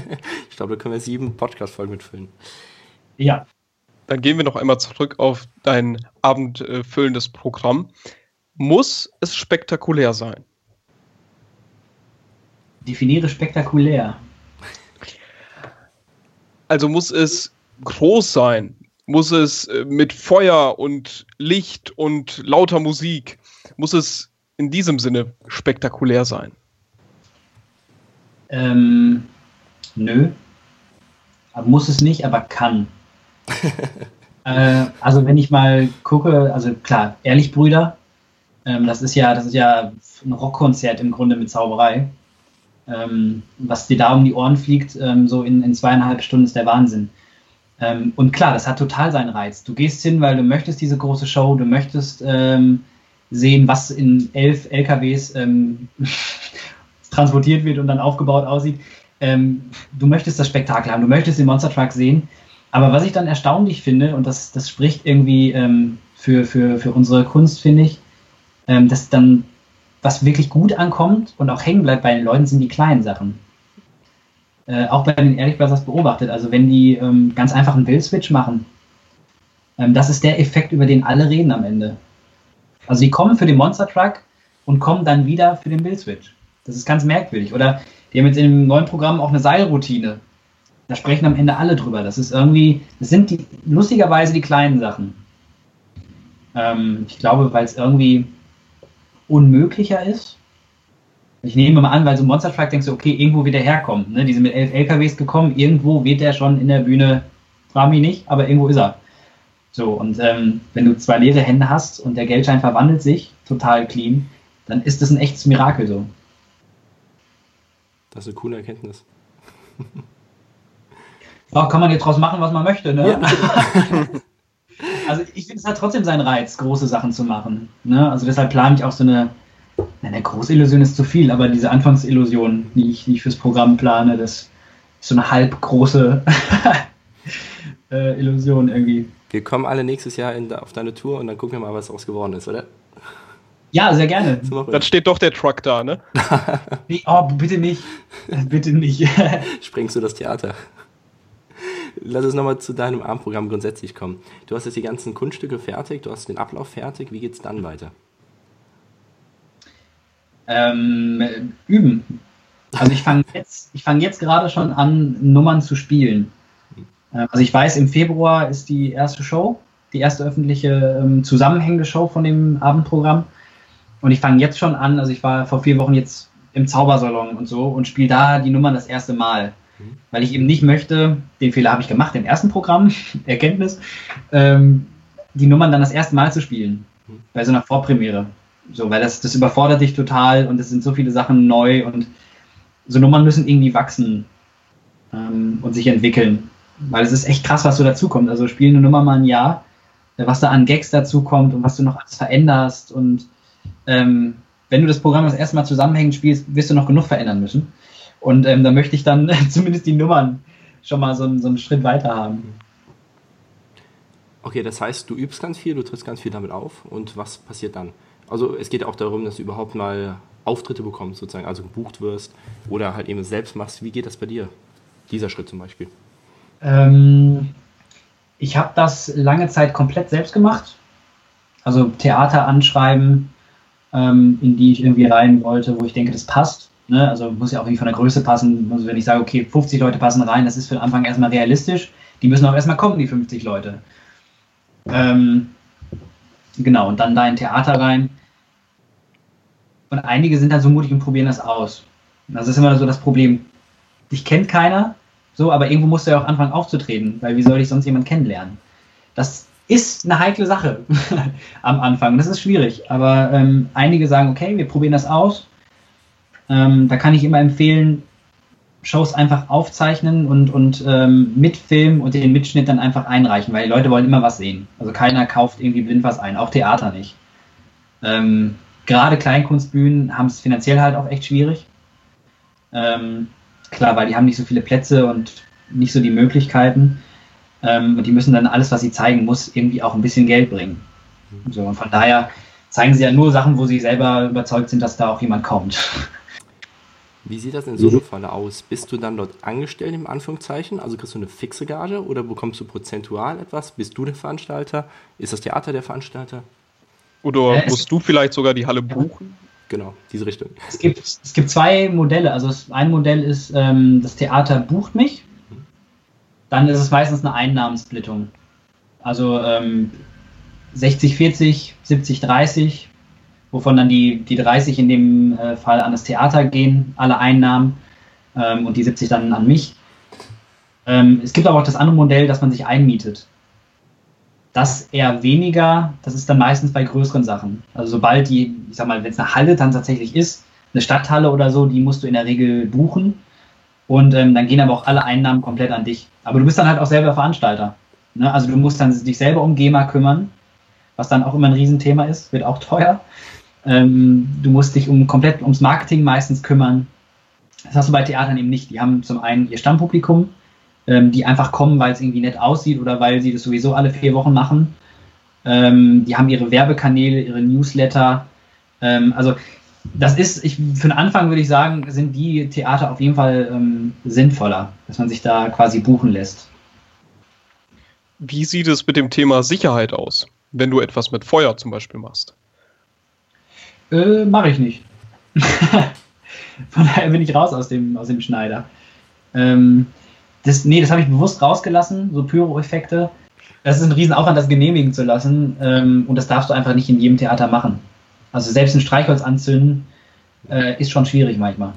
[SPEAKER 2] ich glaube, da können wir sieben Podcast-Folgen mitfüllen.
[SPEAKER 3] Ja. Dann gehen wir noch einmal zurück auf dein abendfüllendes Programm. Muss es spektakulär sein?
[SPEAKER 4] Definiere spektakulär.
[SPEAKER 3] Also muss es groß sein? Muss es äh, mit Feuer und Licht und lauter Musik? Muss es in diesem Sinne spektakulär sein?
[SPEAKER 4] Ähm, nö. Muss es nicht, aber kann. äh, also wenn ich mal gucke, also klar, Ehrlich Brüder, ähm, das ist ja, das ist ja ein Rockkonzert im Grunde mit Zauberei. Ähm, was dir da um die Ohren fliegt, ähm, so in, in zweieinhalb Stunden ist der Wahnsinn. Ähm, und klar, das hat total seinen Reiz. Du gehst hin, weil du möchtest diese große Show, du möchtest ähm, sehen, was in elf LKWs ähm, transportiert wird und dann aufgebaut aussieht. Ähm, du möchtest das Spektakel haben, du möchtest den Monster Truck sehen. Aber was ich dann erstaunlich finde, und das, das spricht irgendwie für, für, für unsere Kunst, finde ich, dass dann was wirklich gut ankommt und auch hängen bleibt bei den Leuten, sind die kleinen Sachen. Äh, auch bei den Ehrlich Brothers beobachtet. Also wenn die ähm, ganz einfach einen Bill-Switch machen, ähm, das ist der Effekt, über den alle reden am Ende. Also die kommen für den Monster Truck und kommen dann wieder für den Bill-Switch. Das ist ganz merkwürdig. Oder die haben jetzt in dem neuen Programm auch eine Seilroutine. Da sprechen am Ende alle drüber. Das ist irgendwie, das sind die, lustigerweise die kleinen Sachen. Ähm, ich glaube, weil es irgendwie unmöglicher ist. Ich nehme mal an, weil so ein Monster Truck denkst du, okay, irgendwo wird er herkommen. Ne? Die sind mit elf LKWs gekommen, irgendwo wird er schon in der Bühne, frag mich nicht, aber irgendwo ist er. So, und ähm, wenn du zwei leere Hände hast und der Geldschein verwandelt sich total clean, dann ist das ein echtes Mirakel so.
[SPEAKER 2] Das ist eine coole Erkenntnis.
[SPEAKER 4] Ja, kann man jetzt draus machen, was man möchte, ne? Ja. also ich finde, es hat trotzdem seinen Reiz, große Sachen zu machen. Ne? Also deshalb plane ich auch so eine, eine Großillusion ist zu viel, aber diese Anfangsillusion, die ich, die ich fürs Programm plane, das ist so eine halb große äh, Illusion irgendwie.
[SPEAKER 2] Wir kommen alle nächstes Jahr in, auf deine Tour und dann gucken wir mal, was daraus geworden ist, oder?
[SPEAKER 4] Ja, sehr gerne.
[SPEAKER 3] Dann steht doch der Truck da, ne?
[SPEAKER 4] nee, oh, bitte nicht. bitte nicht.
[SPEAKER 2] Sprengst du das Theater? Lass uns nochmal zu deinem Abendprogramm grundsätzlich kommen. Du hast jetzt die ganzen Kunststücke fertig, du hast den Ablauf fertig. Wie geht es dann weiter?
[SPEAKER 4] Ähm, üben. Also ich fange jetzt, fang jetzt gerade schon an, Nummern zu spielen. Äh, also ich weiß, im Februar ist die erste Show, die erste öffentliche ähm, zusammenhängende Show von dem Abendprogramm. Und ich fange jetzt schon an, also ich war vor vier Wochen jetzt im Zaubersalon und so und spiele da die Nummern das erste Mal. Mhm. Weil ich eben nicht möchte, den Fehler habe ich gemacht im ersten Programm, Erkenntnis, ähm, die Nummern dann das erste Mal zu spielen. Mhm. Bei so einer Vorpremiere. So, weil das, das überfordert dich total und es sind so viele Sachen neu und so Nummern müssen irgendwie wachsen ähm, und sich entwickeln. Weil es ist echt krass, was so dazukommt. Also spielen eine Nummer mal ein Jahr, was da an Gags dazukommt und was du noch alles veränderst und ähm, wenn du das Programm das erste Mal zusammenhängend spielst, wirst du noch genug verändern müssen. Und ähm, da möchte ich dann zumindest die Nummern schon mal so, so einen Schritt weiter haben.
[SPEAKER 2] Okay, das heißt, du übst ganz viel, du trittst ganz viel damit auf und was passiert dann? Also es geht auch darum, dass du überhaupt mal Auftritte bekommst, sozusagen, also gebucht wirst oder halt eben selbst machst. Wie geht das bei dir? Dieser Schritt zum Beispiel.
[SPEAKER 4] Ähm, ich habe das lange Zeit komplett selbst gemacht. Also Theater anschreiben, ähm, in die ich irgendwie rein wollte, wo ich denke, das passt. Ne? Also muss ja auch irgendwie von der Größe passen. Also wenn ich sage, okay, 50 Leute passen rein, das ist für den Anfang erstmal realistisch. Die müssen auch erstmal kommen, die 50 Leute. Ähm, genau, und dann da in Theater rein. Und einige sind dann so mutig und probieren das aus. Das ist immer so das Problem. Dich kennt keiner, so, aber irgendwo musst du ja auch anfangen aufzutreten, weil wie soll ich sonst jemanden kennenlernen? Das ist eine heikle Sache am Anfang. Das ist schwierig. Aber ähm, einige sagen, okay, wir probieren das aus. Ähm, da kann ich immer empfehlen, Shows einfach aufzeichnen und, und ähm, mitfilmen und den Mitschnitt dann einfach einreichen, weil die Leute wollen immer was sehen. Also keiner kauft irgendwie blind was ein, auch Theater nicht. Ähm, gerade Kleinkunstbühnen haben es finanziell halt auch echt schwierig. Ähm, klar, weil die haben nicht so viele Plätze und nicht so die Möglichkeiten. Ähm, und die müssen dann alles, was sie zeigen, muss irgendwie auch ein bisschen Geld bringen. So, und von daher zeigen sie ja nur Sachen, wo sie selber überzeugt sind, dass da auch jemand kommt.
[SPEAKER 2] Wie sieht das in so einem Falle aus? Bist du dann dort angestellt im Anführungszeichen? Also kriegst du eine fixe Gage oder bekommst du prozentual etwas? Bist du der Veranstalter? Ist das Theater der Veranstalter?
[SPEAKER 3] Oder äh, musst du vielleicht sogar die Halle buchen?
[SPEAKER 2] Genau, diese Richtung.
[SPEAKER 4] Es gibt, es gibt zwei Modelle. Also ein Modell ist, ähm, das Theater bucht mich dann ist es meistens eine Einnahmensplittung. Also ähm, 60, 40, 70, 30, wovon dann die, die 30 in dem äh, Fall an das Theater gehen, alle Einnahmen. ähm, und die 70 dann an mich. Ähm, es gibt aber auch das andere Modell, dass man sich einmietet. Das eher weniger, das ist dann meistens bei größeren Sachen. Also sobald die, ich sag mal, wenn es eine Halle dann tatsächlich ist, eine Stadthalle oder so, die musst du in der Regel buchen. Und ähm, dann gehen aber auch alle Einnahmen komplett an dich. Aber du bist dann halt auch selber Veranstalter. Ne? Also du musst dann dich selber um GEMA kümmern, was dann auch immer ein Riesenthema ist, wird auch teuer. Ähm, du musst dich um komplett ums Marketing meistens kümmern. Das hast du bei Theatern eben nicht. Die haben zum einen ihr Stammpublikum, ähm, die einfach kommen, weil es irgendwie nett aussieht oder weil sie das sowieso alle vier Wochen machen. Ähm, die haben ihre Werbekanäle, ihre Newsletter. Ähm, also das ist, ich, für den Anfang würde ich sagen, sind die Theater auf jeden Fall ähm, sinnvoller, dass man sich da quasi buchen lässt.
[SPEAKER 3] Wie sieht es mit dem Thema Sicherheit aus, wenn du etwas mit Feuer zum Beispiel machst?
[SPEAKER 4] Äh, mache ich nicht. Von daher bin ich raus aus dem, aus dem Schneider. Ähm, das, nee, das habe ich bewusst rausgelassen, so Pyro-Effekte. Das ist ein Riesenaufwand, das genehmigen zu lassen. Ähm, und das darfst du einfach nicht in jedem Theater machen. Also selbst ein Streichholz anzünden äh, ist schon schwierig manchmal.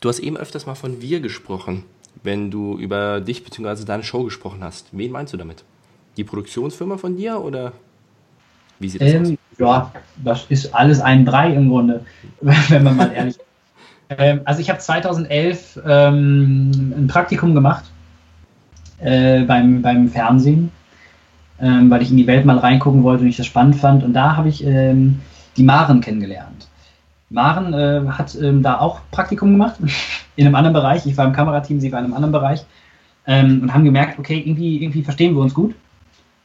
[SPEAKER 2] Du hast eben öfters mal von wir gesprochen, wenn du über dich bzw. deine Show gesprochen hast. Wen meinst du damit? Die Produktionsfirma von dir oder
[SPEAKER 4] wie sieht das ähm, aus? Ja, das ist alles ein Brei im Grunde, wenn man mal ehrlich ist. Ähm, also ich habe 2011 ähm, ein Praktikum gemacht äh, beim, beim Fernsehen, ähm, weil ich in die Welt mal reingucken wollte und ich das spannend fand. Und da habe ich ähm, die Maren kennengelernt. Maren äh, hat ähm, da auch Praktikum gemacht, in einem anderen Bereich. Ich war im Kamerateam, sie war in einem anderen Bereich. Und haben gemerkt, okay, irgendwie, irgendwie verstehen wir uns gut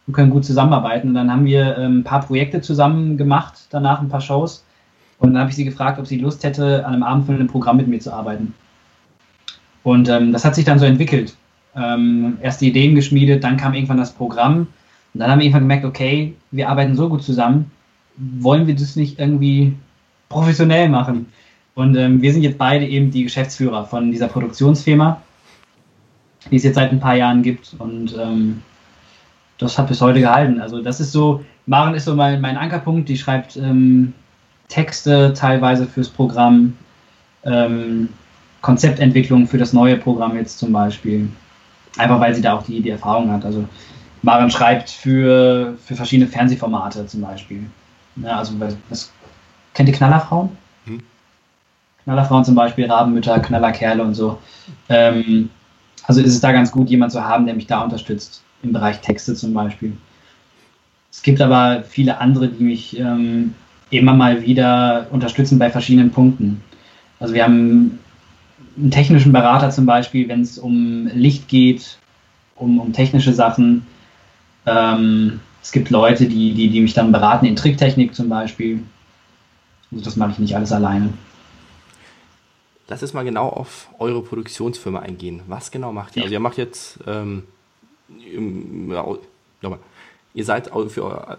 [SPEAKER 4] und können gut zusammenarbeiten. Und dann haben wir ähm, ein paar Projekte zusammen gemacht, danach ein paar Shows. Und dann habe ich sie gefragt, ob sie Lust hätte, an einem abendfüllenden Programm mit mir zu arbeiten. Und ähm, das hat sich dann so entwickelt. Ähm, erst die Ideen geschmiedet, dann kam irgendwann das Programm. Und dann haben wir irgendwann gemerkt, okay, wir arbeiten so gut zusammen, wollen wir das nicht irgendwie professionell machen? Und ähm, wir sind jetzt beide eben die Geschäftsführer von dieser Produktionsfirma, die es jetzt seit ein paar Jahren gibt. Und ähm, das hat bis heute gehalten. Also das ist so, Maren ist so mein, mein Ankerpunkt, die schreibt ähm, Texte teilweise fürs Programm, ähm, Konzeptentwicklung für das neue Programm jetzt zum Beispiel. Einfach weil sie da auch die, die Erfahrung hat. Also Maren schreibt für, für verschiedene Fernsehformate zum Beispiel. Ja, also was, kennt ihr Knallerfrauen? Hm. Knallerfrauen zum Beispiel, Rabenmütter, Knallerkerle und so. Ähm, also ist es da ganz gut, jemanden zu haben, der mich da unterstützt im Bereich Texte zum Beispiel. Es gibt aber viele andere, die mich ähm, immer mal wieder unterstützen bei verschiedenen Punkten. Also wir haben einen technischen Berater zum Beispiel, wenn es um Licht geht, um, um technische Sachen. Ähm, es gibt Leute, die, die, die mich dann beraten in Tricktechnik zum Beispiel. Also das mache ich nicht alles alleine.
[SPEAKER 2] Lass uns mal genau auf eure Produktionsfirma eingehen. Was genau macht ihr? Also ihr macht jetzt ähm, nochmal, ihr seid für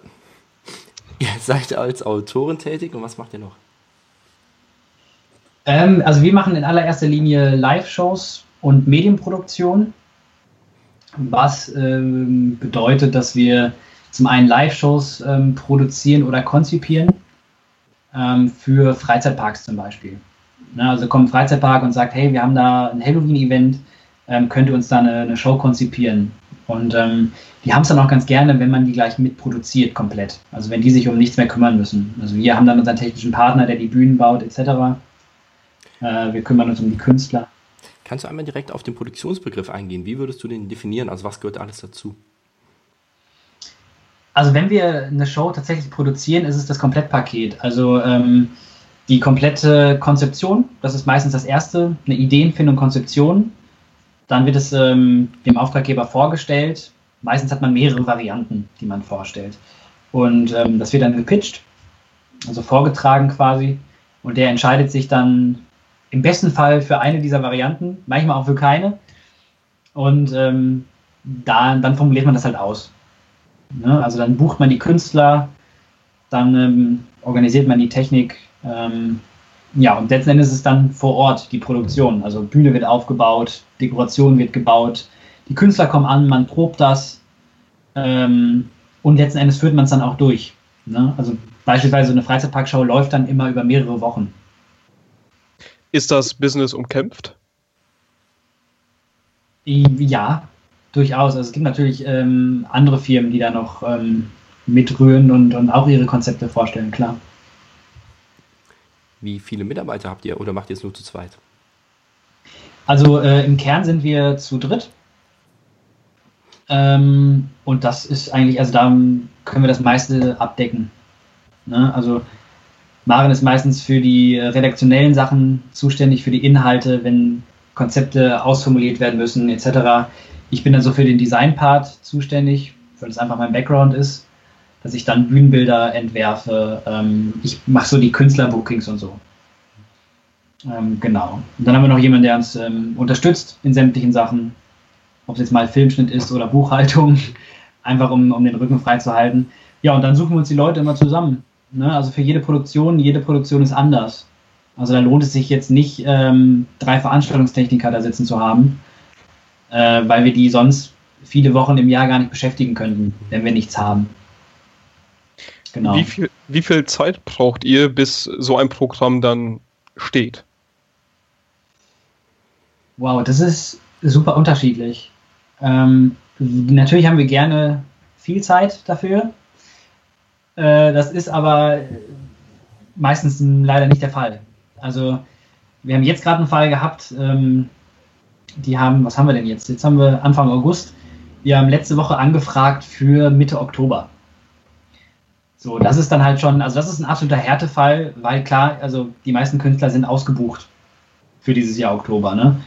[SPEAKER 2] ihr seid als Autorin tätig und was macht ihr noch?
[SPEAKER 4] Ähm, also wir machen in allererster Linie Live-Shows und Medienproduktion, was ähm, bedeutet, dass wir zum einen Live-Shows ähm, produzieren oder konzipieren ähm, für Freizeitparks zum Beispiel. Na, also kommt ein Freizeitpark und sagt, hey, wir haben da ein Halloween-Event, ähm, könnt ihr uns da eine, eine Show konzipieren? Und ähm, die haben es dann auch ganz gerne, wenn man die gleich mitproduziert komplett. Also wenn die sich um nichts mehr kümmern müssen. Also wir haben dann unseren technischen Partner, der die Bühnen baut etc. Äh, wir kümmern uns um die Künstler.
[SPEAKER 2] Kannst du einmal direkt auf den Produktionsbegriff eingehen? Wie würdest du den definieren? Also was gehört alles dazu?
[SPEAKER 4] Also wenn wir eine Show tatsächlich produzieren, ist es das Komplettpaket. Also ähm, die komplette Konzeption, das ist meistens das erste, eine Ideenfindung, Konzeption, dann wird es ähm, dem Auftraggeber vorgestellt. Meistens hat man mehrere Varianten, die man vorstellt. Und ähm, das wird dann gepitcht, also vorgetragen quasi. Und der entscheidet sich dann im besten Fall für eine dieser Varianten, manchmal auch für keine. Und ähm, da, dann formuliert man das halt aus. Ne? Also dann bucht man die Künstler, dann ähm, organisiert man die Technik, ähm, ja, und letzten Endes ist es dann vor Ort die Produktion. Also Bühne wird aufgebaut, Dekoration wird gebaut, die Künstler kommen an, man probt das ähm, und letzten Endes führt man es dann auch durch. Ne? Also beispielsweise eine Freizeitparkshow läuft dann immer über mehrere Wochen.
[SPEAKER 3] Ist das Business umkämpft?
[SPEAKER 4] Ja, durchaus. Also es gibt natürlich ähm, andere Firmen, die da noch ähm, mitrühren und, und auch ihre Konzepte vorstellen, klar.
[SPEAKER 2] Wie viele Mitarbeiter habt ihr oder macht ihr es nur zu zweit?
[SPEAKER 4] Also äh, im Kern sind wir zu dritt. Ähm, und das ist eigentlich, also da können wir das meiste abdecken. Ne? Also Maren ist meistens für die redaktionellen Sachen zuständig, für die Inhalte, wenn Konzepte ausformuliert werden müssen, etc. Ich bin dann so für den Design-Part zuständig, weil das einfach mein Background ist, dass ich dann Bühnenbilder entwerfe. Ähm, ich mache so die Künstlerbookings und so. Ähm, genau. Und dann haben wir noch jemanden, der uns ähm, unterstützt in sämtlichen Sachen, ob es jetzt mal Filmschnitt ist oder Buchhaltung, einfach um, um den Rücken frei zu halten. Ja, und dann suchen wir uns die Leute immer zusammen. Ne? Also für jede Produktion, jede Produktion ist anders. Also da lohnt es sich jetzt nicht, ähm, drei Veranstaltungstechniker da sitzen zu haben, äh, weil wir die sonst viele Wochen im Jahr gar nicht beschäftigen könnten, wenn wir nichts haben.
[SPEAKER 3] Genau. Wie viel, wie viel Zeit braucht ihr, bis so ein Programm dann steht?
[SPEAKER 4] Wow, das ist super unterschiedlich. Ähm, natürlich haben wir gerne viel Zeit dafür. Äh, das ist aber meistens leider nicht der Fall. Also wir haben jetzt gerade einen Fall gehabt, ähm, die haben, was haben wir denn jetzt? Jetzt haben wir Anfang August. Wir haben letzte Woche angefragt für Mitte Oktober. So, das ist dann halt schon, also das ist ein absoluter Härtefall, weil klar, also die meisten Künstler sind ausgebucht für dieses Jahr Oktober. Ne?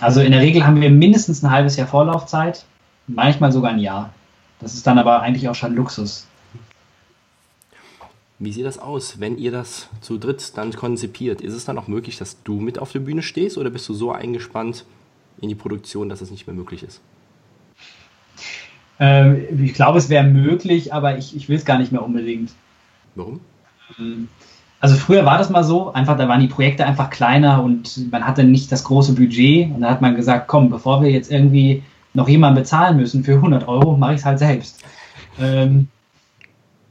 [SPEAKER 4] Also in der Regel haben wir mindestens ein halbes Jahr Vorlaufzeit, manchmal sogar ein Jahr. Das ist dann aber eigentlich auch schon Luxus.
[SPEAKER 2] Wie sieht das aus, wenn ihr das zu dritt dann konzipiert? Ist es dann auch möglich, dass du mit auf der Bühne stehst oder bist du so eingespannt in die Produktion, dass es nicht mehr möglich ist?
[SPEAKER 4] Ähm, ich glaube, es wäre möglich, aber ich, ich will es gar nicht mehr unbedingt.
[SPEAKER 2] Warum?
[SPEAKER 4] Ähm, also früher war das mal so, einfach da waren die Projekte einfach kleiner und man hatte nicht das große Budget und da hat man gesagt, komm, bevor wir jetzt irgendwie noch jemanden bezahlen müssen für 100 Euro, mache ich es halt selbst. Ähm,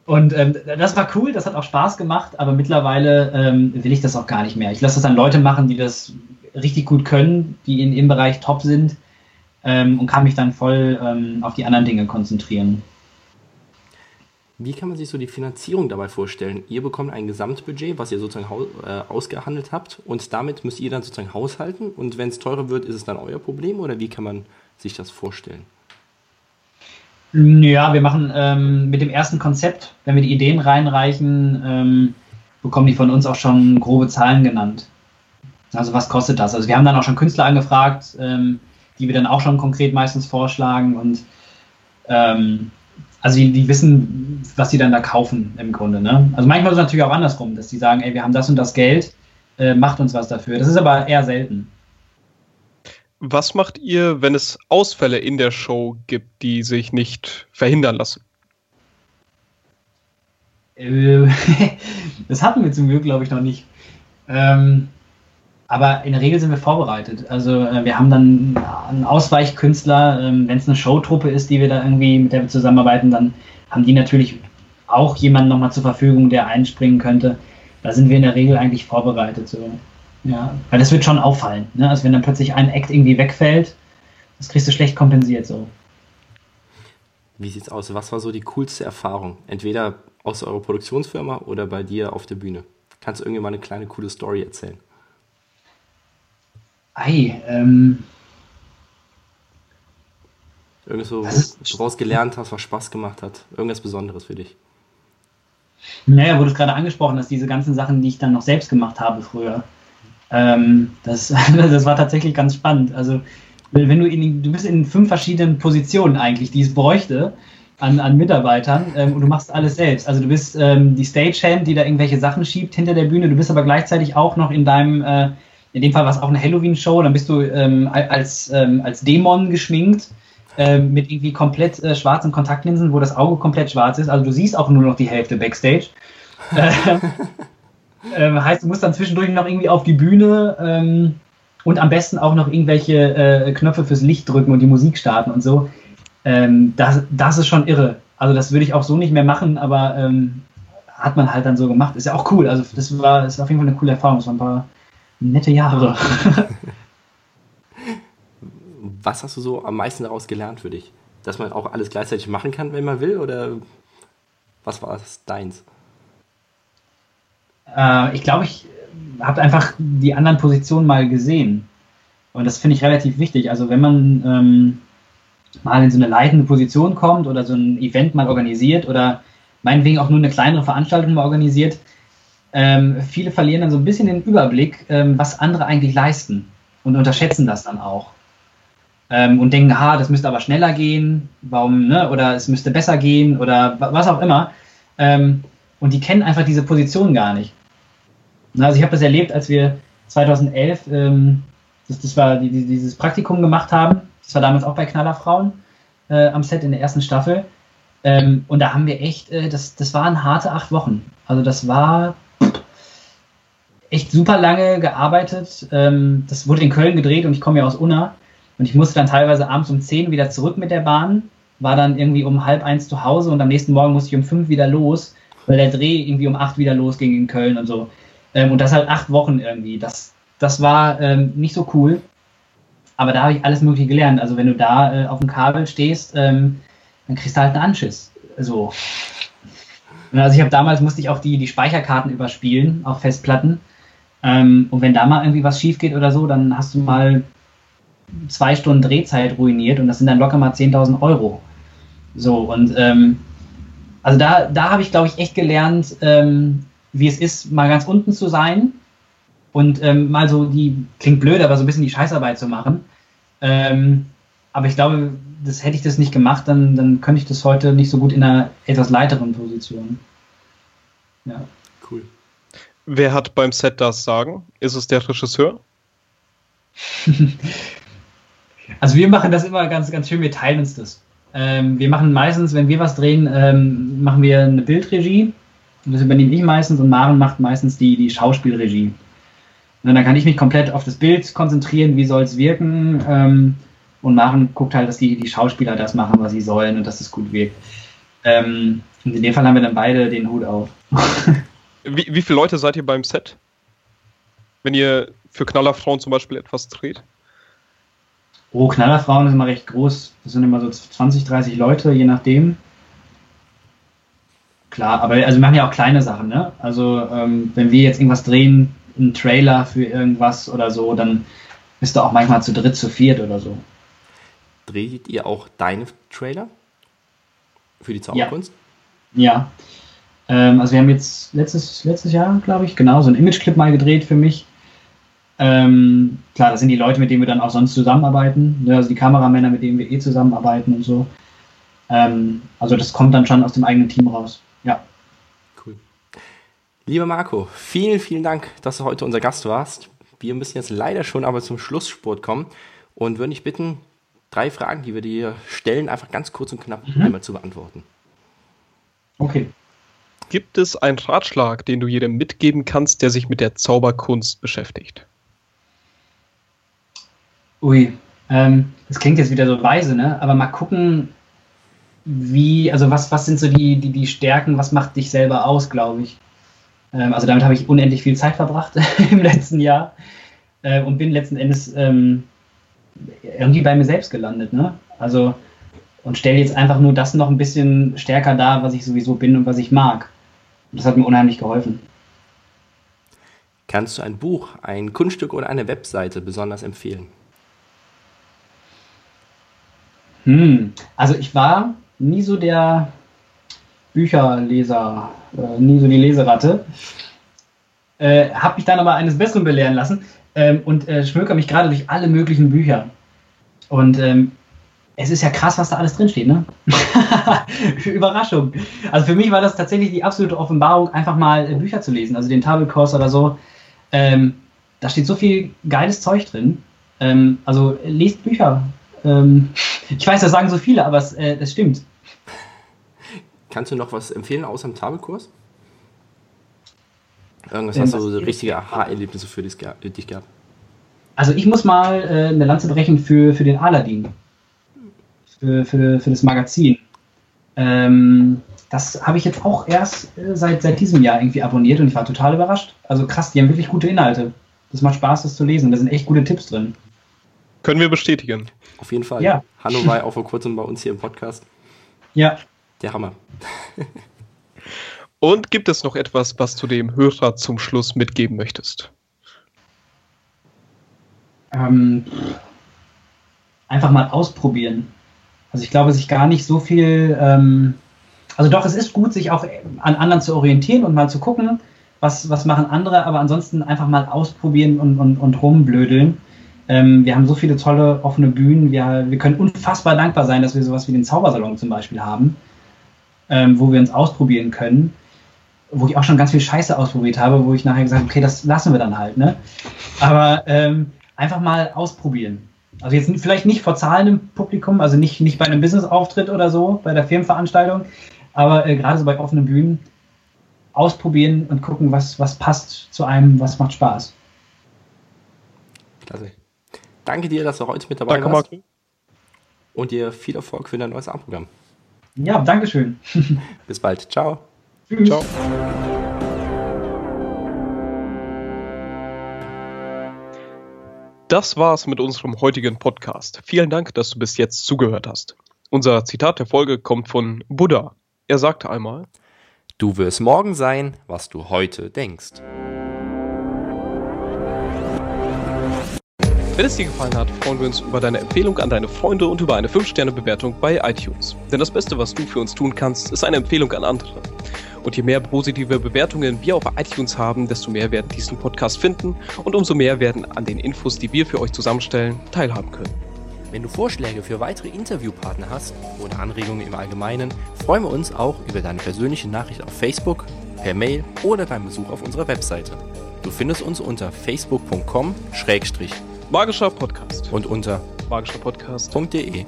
[SPEAKER 4] und ähm, das war cool, das hat auch Spaß gemacht, aber mittlerweile ähm, will ich das auch gar nicht mehr. Ich lasse das an Leute machen, die das richtig gut können, die in ihrem Bereich top sind ähm, und kann mich dann voll ähm, auf die anderen Dinge konzentrieren.
[SPEAKER 2] Wie kann man sich so die Finanzierung dabei vorstellen? Ihr bekommt ein Gesamtbudget, was ihr sozusagen äh, ausgehandelt habt und damit müsst ihr dann sozusagen haushalten und wenn es teurer wird, ist es dann euer Problem oder wie kann man sich das vorstellen?
[SPEAKER 4] Ja, wir machen ähm, mit dem ersten Konzept, wenn wir die Ideen reinreichen, ähm, bekommen die von uns auch schon grobe Zahlen genannt. Also was kostet das? Also wir haben dann auch schon Künstler angefragt, ähm, die wir dann auch schon konkret meistens vorschlagen und ähm, also die, die, wissen, was sie dann da kaufen im Grunde. Ne? Also manchmal ist es natürlich auch andersrum, dass die sagen, ey, wir haben das und das Geld, äh, macht uns was dafür. Das ist aber eher selten.
[SPEAKER 3] Was macht ihr, wenn es Ausfälle in der Show gibt, die sich nicht verhindern lassen?
[SPEAKER 4] Äh, das hatten wir zum Glück, glaube ich, noch nicht. Ähm, aber in der Regel sind wir vorbereitet. Also äh, wir haben dann einen Ausweichkünstler, ähm, wenn es eine Showtruppe ist, die wir da irgendwie mit der wir zusammenarbeiten, dann haben die natürlich auch jemanden nochmal zur Verfügung, der einspringen könnte. Da sind wir in der Regel eigentlich vorbereitet. So. Ja, weil das wird schon auffallen. Ne? Also wenn dann plötzlich ein Act irgendwie wegfällt, das kriegst du schlecht kompensiert so.
[SPEAKER 2] Wie sieht's aus? Was war so die coolste Erfahrung? Entweder aus eurer Produktionsfirma oder bei dir auf der Bühne? Kannst du irgendwie mal eine kleine coole Story erzählen?
[SPEAKER 4] Ei, ähm.
[SPEAKER 2] Irgendwas, so, was du daraus gelernt hast, was Spaß gemacht hat. Irgendwas Besonderes für dich.
[SPEAKER 4] Naja, wurde es gerade angesprochen, dass diese ganzen Sachen, die ich dann noch selbst gemacht habe früher, ähm, das, das war tatsächlich ganz spannend. Also, wenn du in, du bist in fünf verschiedenen Positionen eigentlich, die es bräuchte an, an Mitarbeitern ähm, und du machst alles selbst. Also du bist ähm, die Stagehand, die da irgendwelche Sachen schiebt hinter der Bühne. Du bist aber gleichzeitig auch noch in deinem, äh, in dem Fall war es auch eine Halloween-Show, dann bist du ähm, als, ähm, als Dämon geschminkt. Ähm, mit irgendwie komplett äh, schwarzen Kontaktlinsen, wo das Auge komplett schwarz ist. Also du siehst auch nur noch die Hälfte Backstage. Ähm, heißt, du musst dann zwischendurch noch irgendwie auf die Bühne ähm, und am besten auch noch irgendwelche äh, Knöpfe fürs Licht drücken und die Musik starten und so. Ähm, das, das ist schon irre. Also das würde ich auch so nicht mehr machen, aber hat man halt dann so gemacht. Ist ja auch cool. Also das war, das war auf jeden Fall eine coole Erfahrung. Es waren ein paar, nette Jahre.
[SPEAKER 2] Was hast du so am meisten daraus gelernt für dich? Dass man auch alles gleichzeitig machen kann, wenn man will? Oder was war das deins?
[SPEAKER 4] Äh, ich glaube, ich habe einfach die anderen Positionen mal gesehen. Und das finde ich relativ wichtig. Also wenn man ähm, mal in so eine leitende Position kommt oder so ein Event mal organisiert oder meinetwegen auch nur eine kleinere Veranstaltung mal organisiert, ähm, viele verlieren dann so ein bisschen den Überblick, ähm, was andere eigentlich leisten und unterschätzen das dann auch. Ähm, und denken, ha, das müsste aber schneller gehen, warum, ne? oder es müsste besser gehen oder was auch immer. Ähm, und die kennen einfach diese Position gar nicht. Also ich habe das erlebt, als wir 2011 ähm, das, das war die, die, dieses Praktikum gemacht haben. Das war damals auch bei Knallerfrauen äh, am Set in der ersten Staffel. Ähm, und da haben wir echt, äh, das, das waren harte acht Wochen. Also das war echt super lange gearbeitet. Ähm, das wurde in Köln gedreht und ich komme ja aus Unna. Und ich musste dann teilweise abends um zehn wieder zurück mit der Bahn, war dann irgendwie um halb eins zu Hause und am nächsten Morgen musste ich um fünf wieder los, weil der Dreh irgendwie um acht wieder losging in Köln und so. Ähm, und das halt acht Wochen irgendwie. Das, das war ähm, nicht so cool. Aber da habe ich alles Mögliche gelernt. Also wenn du da äh, auf dem Kabel stehst, ähm, dann kriegst du halt einen Anschiss. So. Also ich habe damals musste ich auch die, die Speicherkarten überspielen auf Festplatten. Ähm, und wenn da mal irgendwie was schief geht oder so, dann hast du mal zwei Stunden Drehzeit ruiniert und das sind dann locker mal 10.000 Euro. So, und ähm, also da, da habe ich, glaube ich, echt gelernt, ähm, wie es ist, mal ganz unten zu sein und ähm, mal so die, klingt blöd, aber so ein bisschen die Scheißarbeit zu machen. Ähm, aber ich glaube, das hätte ich das nicht gemacht, dann, dann könnte ich das heute nicht so gut in einer etwas leiteren Position.
[SPEAKER 3] Ja. Cool. Wer hat beim Set das Sagen? Ist es der Regisseur?
[SPEAKER 4] also wir machen das immer ganz, ganz schön, wir teilen uns das. Ähm, wir machen meistens, wenn wir was drehen, ähm, machen wir eine Bildregie. Das übernehme ich meistens und Maren macht meistens die, die Schauspielregie. Und dann kann ich mich komplett auf das Bild konzentrieren, wie soll es wirken. Ähm, und Maren guckt halt, dass die, die Schauspieler das machen, was sie sollen und dass es gut wirkt. Ähm, und in dem Fall haben wir dann beide den Hut auf.
[SPEAKER 3] wie, wie viele Leute seid ihr beim Set? Wenn ihr für Knallerfrauen zum Beispiel etwas dreht?
[SPEAKER 4] Oh, Knallerfrauen ist immer recht groß. Das sind immer so 20, 30 Leute, je nachdem. Klar, aber also wir machen ja auch kleine Sachen, ne? Also ähm, wenn wir jetzt irgendwas drehen, einen Trailer für irgendwas oder so, dann bist du auch manchmal zu dritt, zu viert oder so.
[SPEAKER 2] Dreht ihr auch deine Trailer für die Zauberkunst?
[SPEAKER 4] Ja. ja. Ähm, also wir haben jetzt letztes, letztes Jahr, glaube ich, genau, so einen Imageclip mal gedreht für mich. Ähm, klar, das sind die Leute, mit denen wir dann auch sonst zusammenarbeiten. Ne? Also die Kameramänner, mit denen wir eh zusammenarbeiten und so. Ähm, also das kommt dann schon aus dem eigenen Team raus. Ja.
[SPEAKER 2] Lieber Marco, vielen, vielen Dank, dass du heute unser Gast warst. Wir müssen jetzt leider schon aber zum Schlusssport kommen und würde dich bitten, drei Fragen, die wir dir stellen, einfach ganz kurz und knapp mhm. einmal zu beantworten.
[SPEAKER 3] Okay. Gibt es einen Ratschlag, den du jedem mitgeben kannst, der sich mit der Zauberkunst beschäftigt?
[SPEAKER 4] Ui, ähm, das klingt jetzt wieder so weise, ne? Aber mal gucken, wie, also was, was sind so die, die, die Stärken, was macht dich selber aus, glaube ich. Ähm, also damit habe ich unendlich viel Zeit verbracht im letzten Jahr äh, und bin letzten Endes ähm, irgendwie bei mir selbst gelandet. Ne? Also und stelle jetzt einfach nur das noch ein bisschen stärker dar, was ich sowieso bin und was ich mag. Das hat mir unheimlich geholfen.
[SPEAKER 2] Kannst du ein Buch, ein Kunststück oder eine Webseite besonders empfehlen?
[SPEAKER 4] Hm, also ich war nie so der Bücherleser, äh, nie so die Leseratte. Äh, habe mich dann aber eines Besseren belehren lassen ähm, und äh, schmöker mich gerade durch alle möglichen Bücher. Und ähm, es ist ja krass, was da alles drinsteht, ne? Überraschung. Also für mich war das tatsächlich die absolute Offenbarung, einfach mal äh, Bücher zu lesen, also den Tabelkurs oder so. Ähm, da steht so viel geiles Zeug drin. Ähm, also lest Bücher. Ähm, ich weiß, das sagen so viele, aber es, äh, es stimmt.
[SPEAKER 2] Kannst du noch was empfehlen außer dem Tabelkurs? Irgendwas hast du so richtige Aha-Erlebnisse für dich, dich gehabt?
[SPEAKER 4] Also ich muss mal äh, eine Lanze brechen für, für den Aladdin. Für, für, für das Magazin. Ähm, das habe ich jetzt auch erst äh, seit, seit diesem Jahr irgendwie abonniert und ich war total überrascht. Also krass, die haben wirklich gute Inhalte. Das macht Spaß, das zu lesen. Da sind echt gute Tipps drin.
[SPEAKER 3] Können wir bestätigen.
[SPEAKER 2] Auf jeden Fall.
[SPEAKER 4] Ja.
[SPEAKER 2] Hanno war ja auch vor kurzem bei uns hier im Podcast.
[SPEAKER 4] Ja.
[SPEAKER 2] Der Hammer.
[SPEAKER 3] Und gibt es noch etwas, was du dem Hörer zum Schluss mitgeben möchtest?
[SPEAKER 4] Ähm, einfach mal ausprobieren. Also ich glaube, sich gar nicht so viel. Ähm, also doch, es ist gut, sich auch an anderen zu orientieren und mal zu gucken, was, was machen andere, aber ansonsten einfach mal ausprobieren und, und, und rumblödeln. Ähm, wir haben so viele tolle offene Bühnen. Wir, wir können unfassbar dankbar sein, dass wir sowas wie den Zaubersalon zum Beispiel haben, ähm, wo wir uns ausprobieren können. Wo ich auch schon ganz viel Scheiße ausprobiert habe, wo ich nachher gesagt habe, okay, das lassen wir dann halt. Ne? Aber ähm, einfach mal ausprobieren. Also jetzt vielleicht nicht vor zahlendem Publikum, also nicht, nicht bei einem Business-Auftritt oder so, bei der Firmenveranstaltung, aber äh, gerade so bei offenen Bühnen ausprobieren und gucken, was, was passt zu einem, was macht Spaß.
[SPEAKER 2] Klasse. Danke dir, dass du heute mit dabei
[SPEAKER 3] Danke,
[SPEAKER 2] warst.
[SPEAKER 3] Marco.
[SPEAKER 2] Und dir viel Erfolg für dein neues Abendprogramm.
[SPEAKER 4] Ja, Dankeschön.
[SPEAKER 2] Bis bald. Ciao.
[SPEAKER 4] Tschüss.
[SPEAKER 3] Ciao. Das war's mit unserem heutigen Podcast. Vielen Dank, dass du bis jetzt zugehört hast. Unser Zitat der Folge kommt von Buddha. Er sagte einmal,
[SPEAKER 2] Du wirst morgen sein, was du heute denkst.
[SPEAKER 3] Wenn es dir gefallen hat, freuen wir uns über deine Empfehlung an deine Freunde und über eine 5-Sterne-Bewertung bei iTunes. Denn das Beste, was du für uns tun kannst, ist eine Empfehlung an andere. Und je mehr positive Bewertungen wir auf iTunes haben, desto mehr werden diesen Podcast finden und umso mehr werden an den Infos, die wir für euch zusammenstellen, teilhaben können.
[SPEAKER 2] Wenn du Vorschläge für weitere Interviewpartner hast oder Anregungen im Allgemeinen, freuen wir uns auch über deine persönliche Nachricht auf Facebook, per Mail oder beim Besuch auf unserer Webseite. Du findest uns unter facebook.com-und
[SPEAKER 3] Magischer Podcast.
[SPEAKER 2] unter
[SPEAKER 3] Magischer Podcast.
[SPEAKER 2] .de.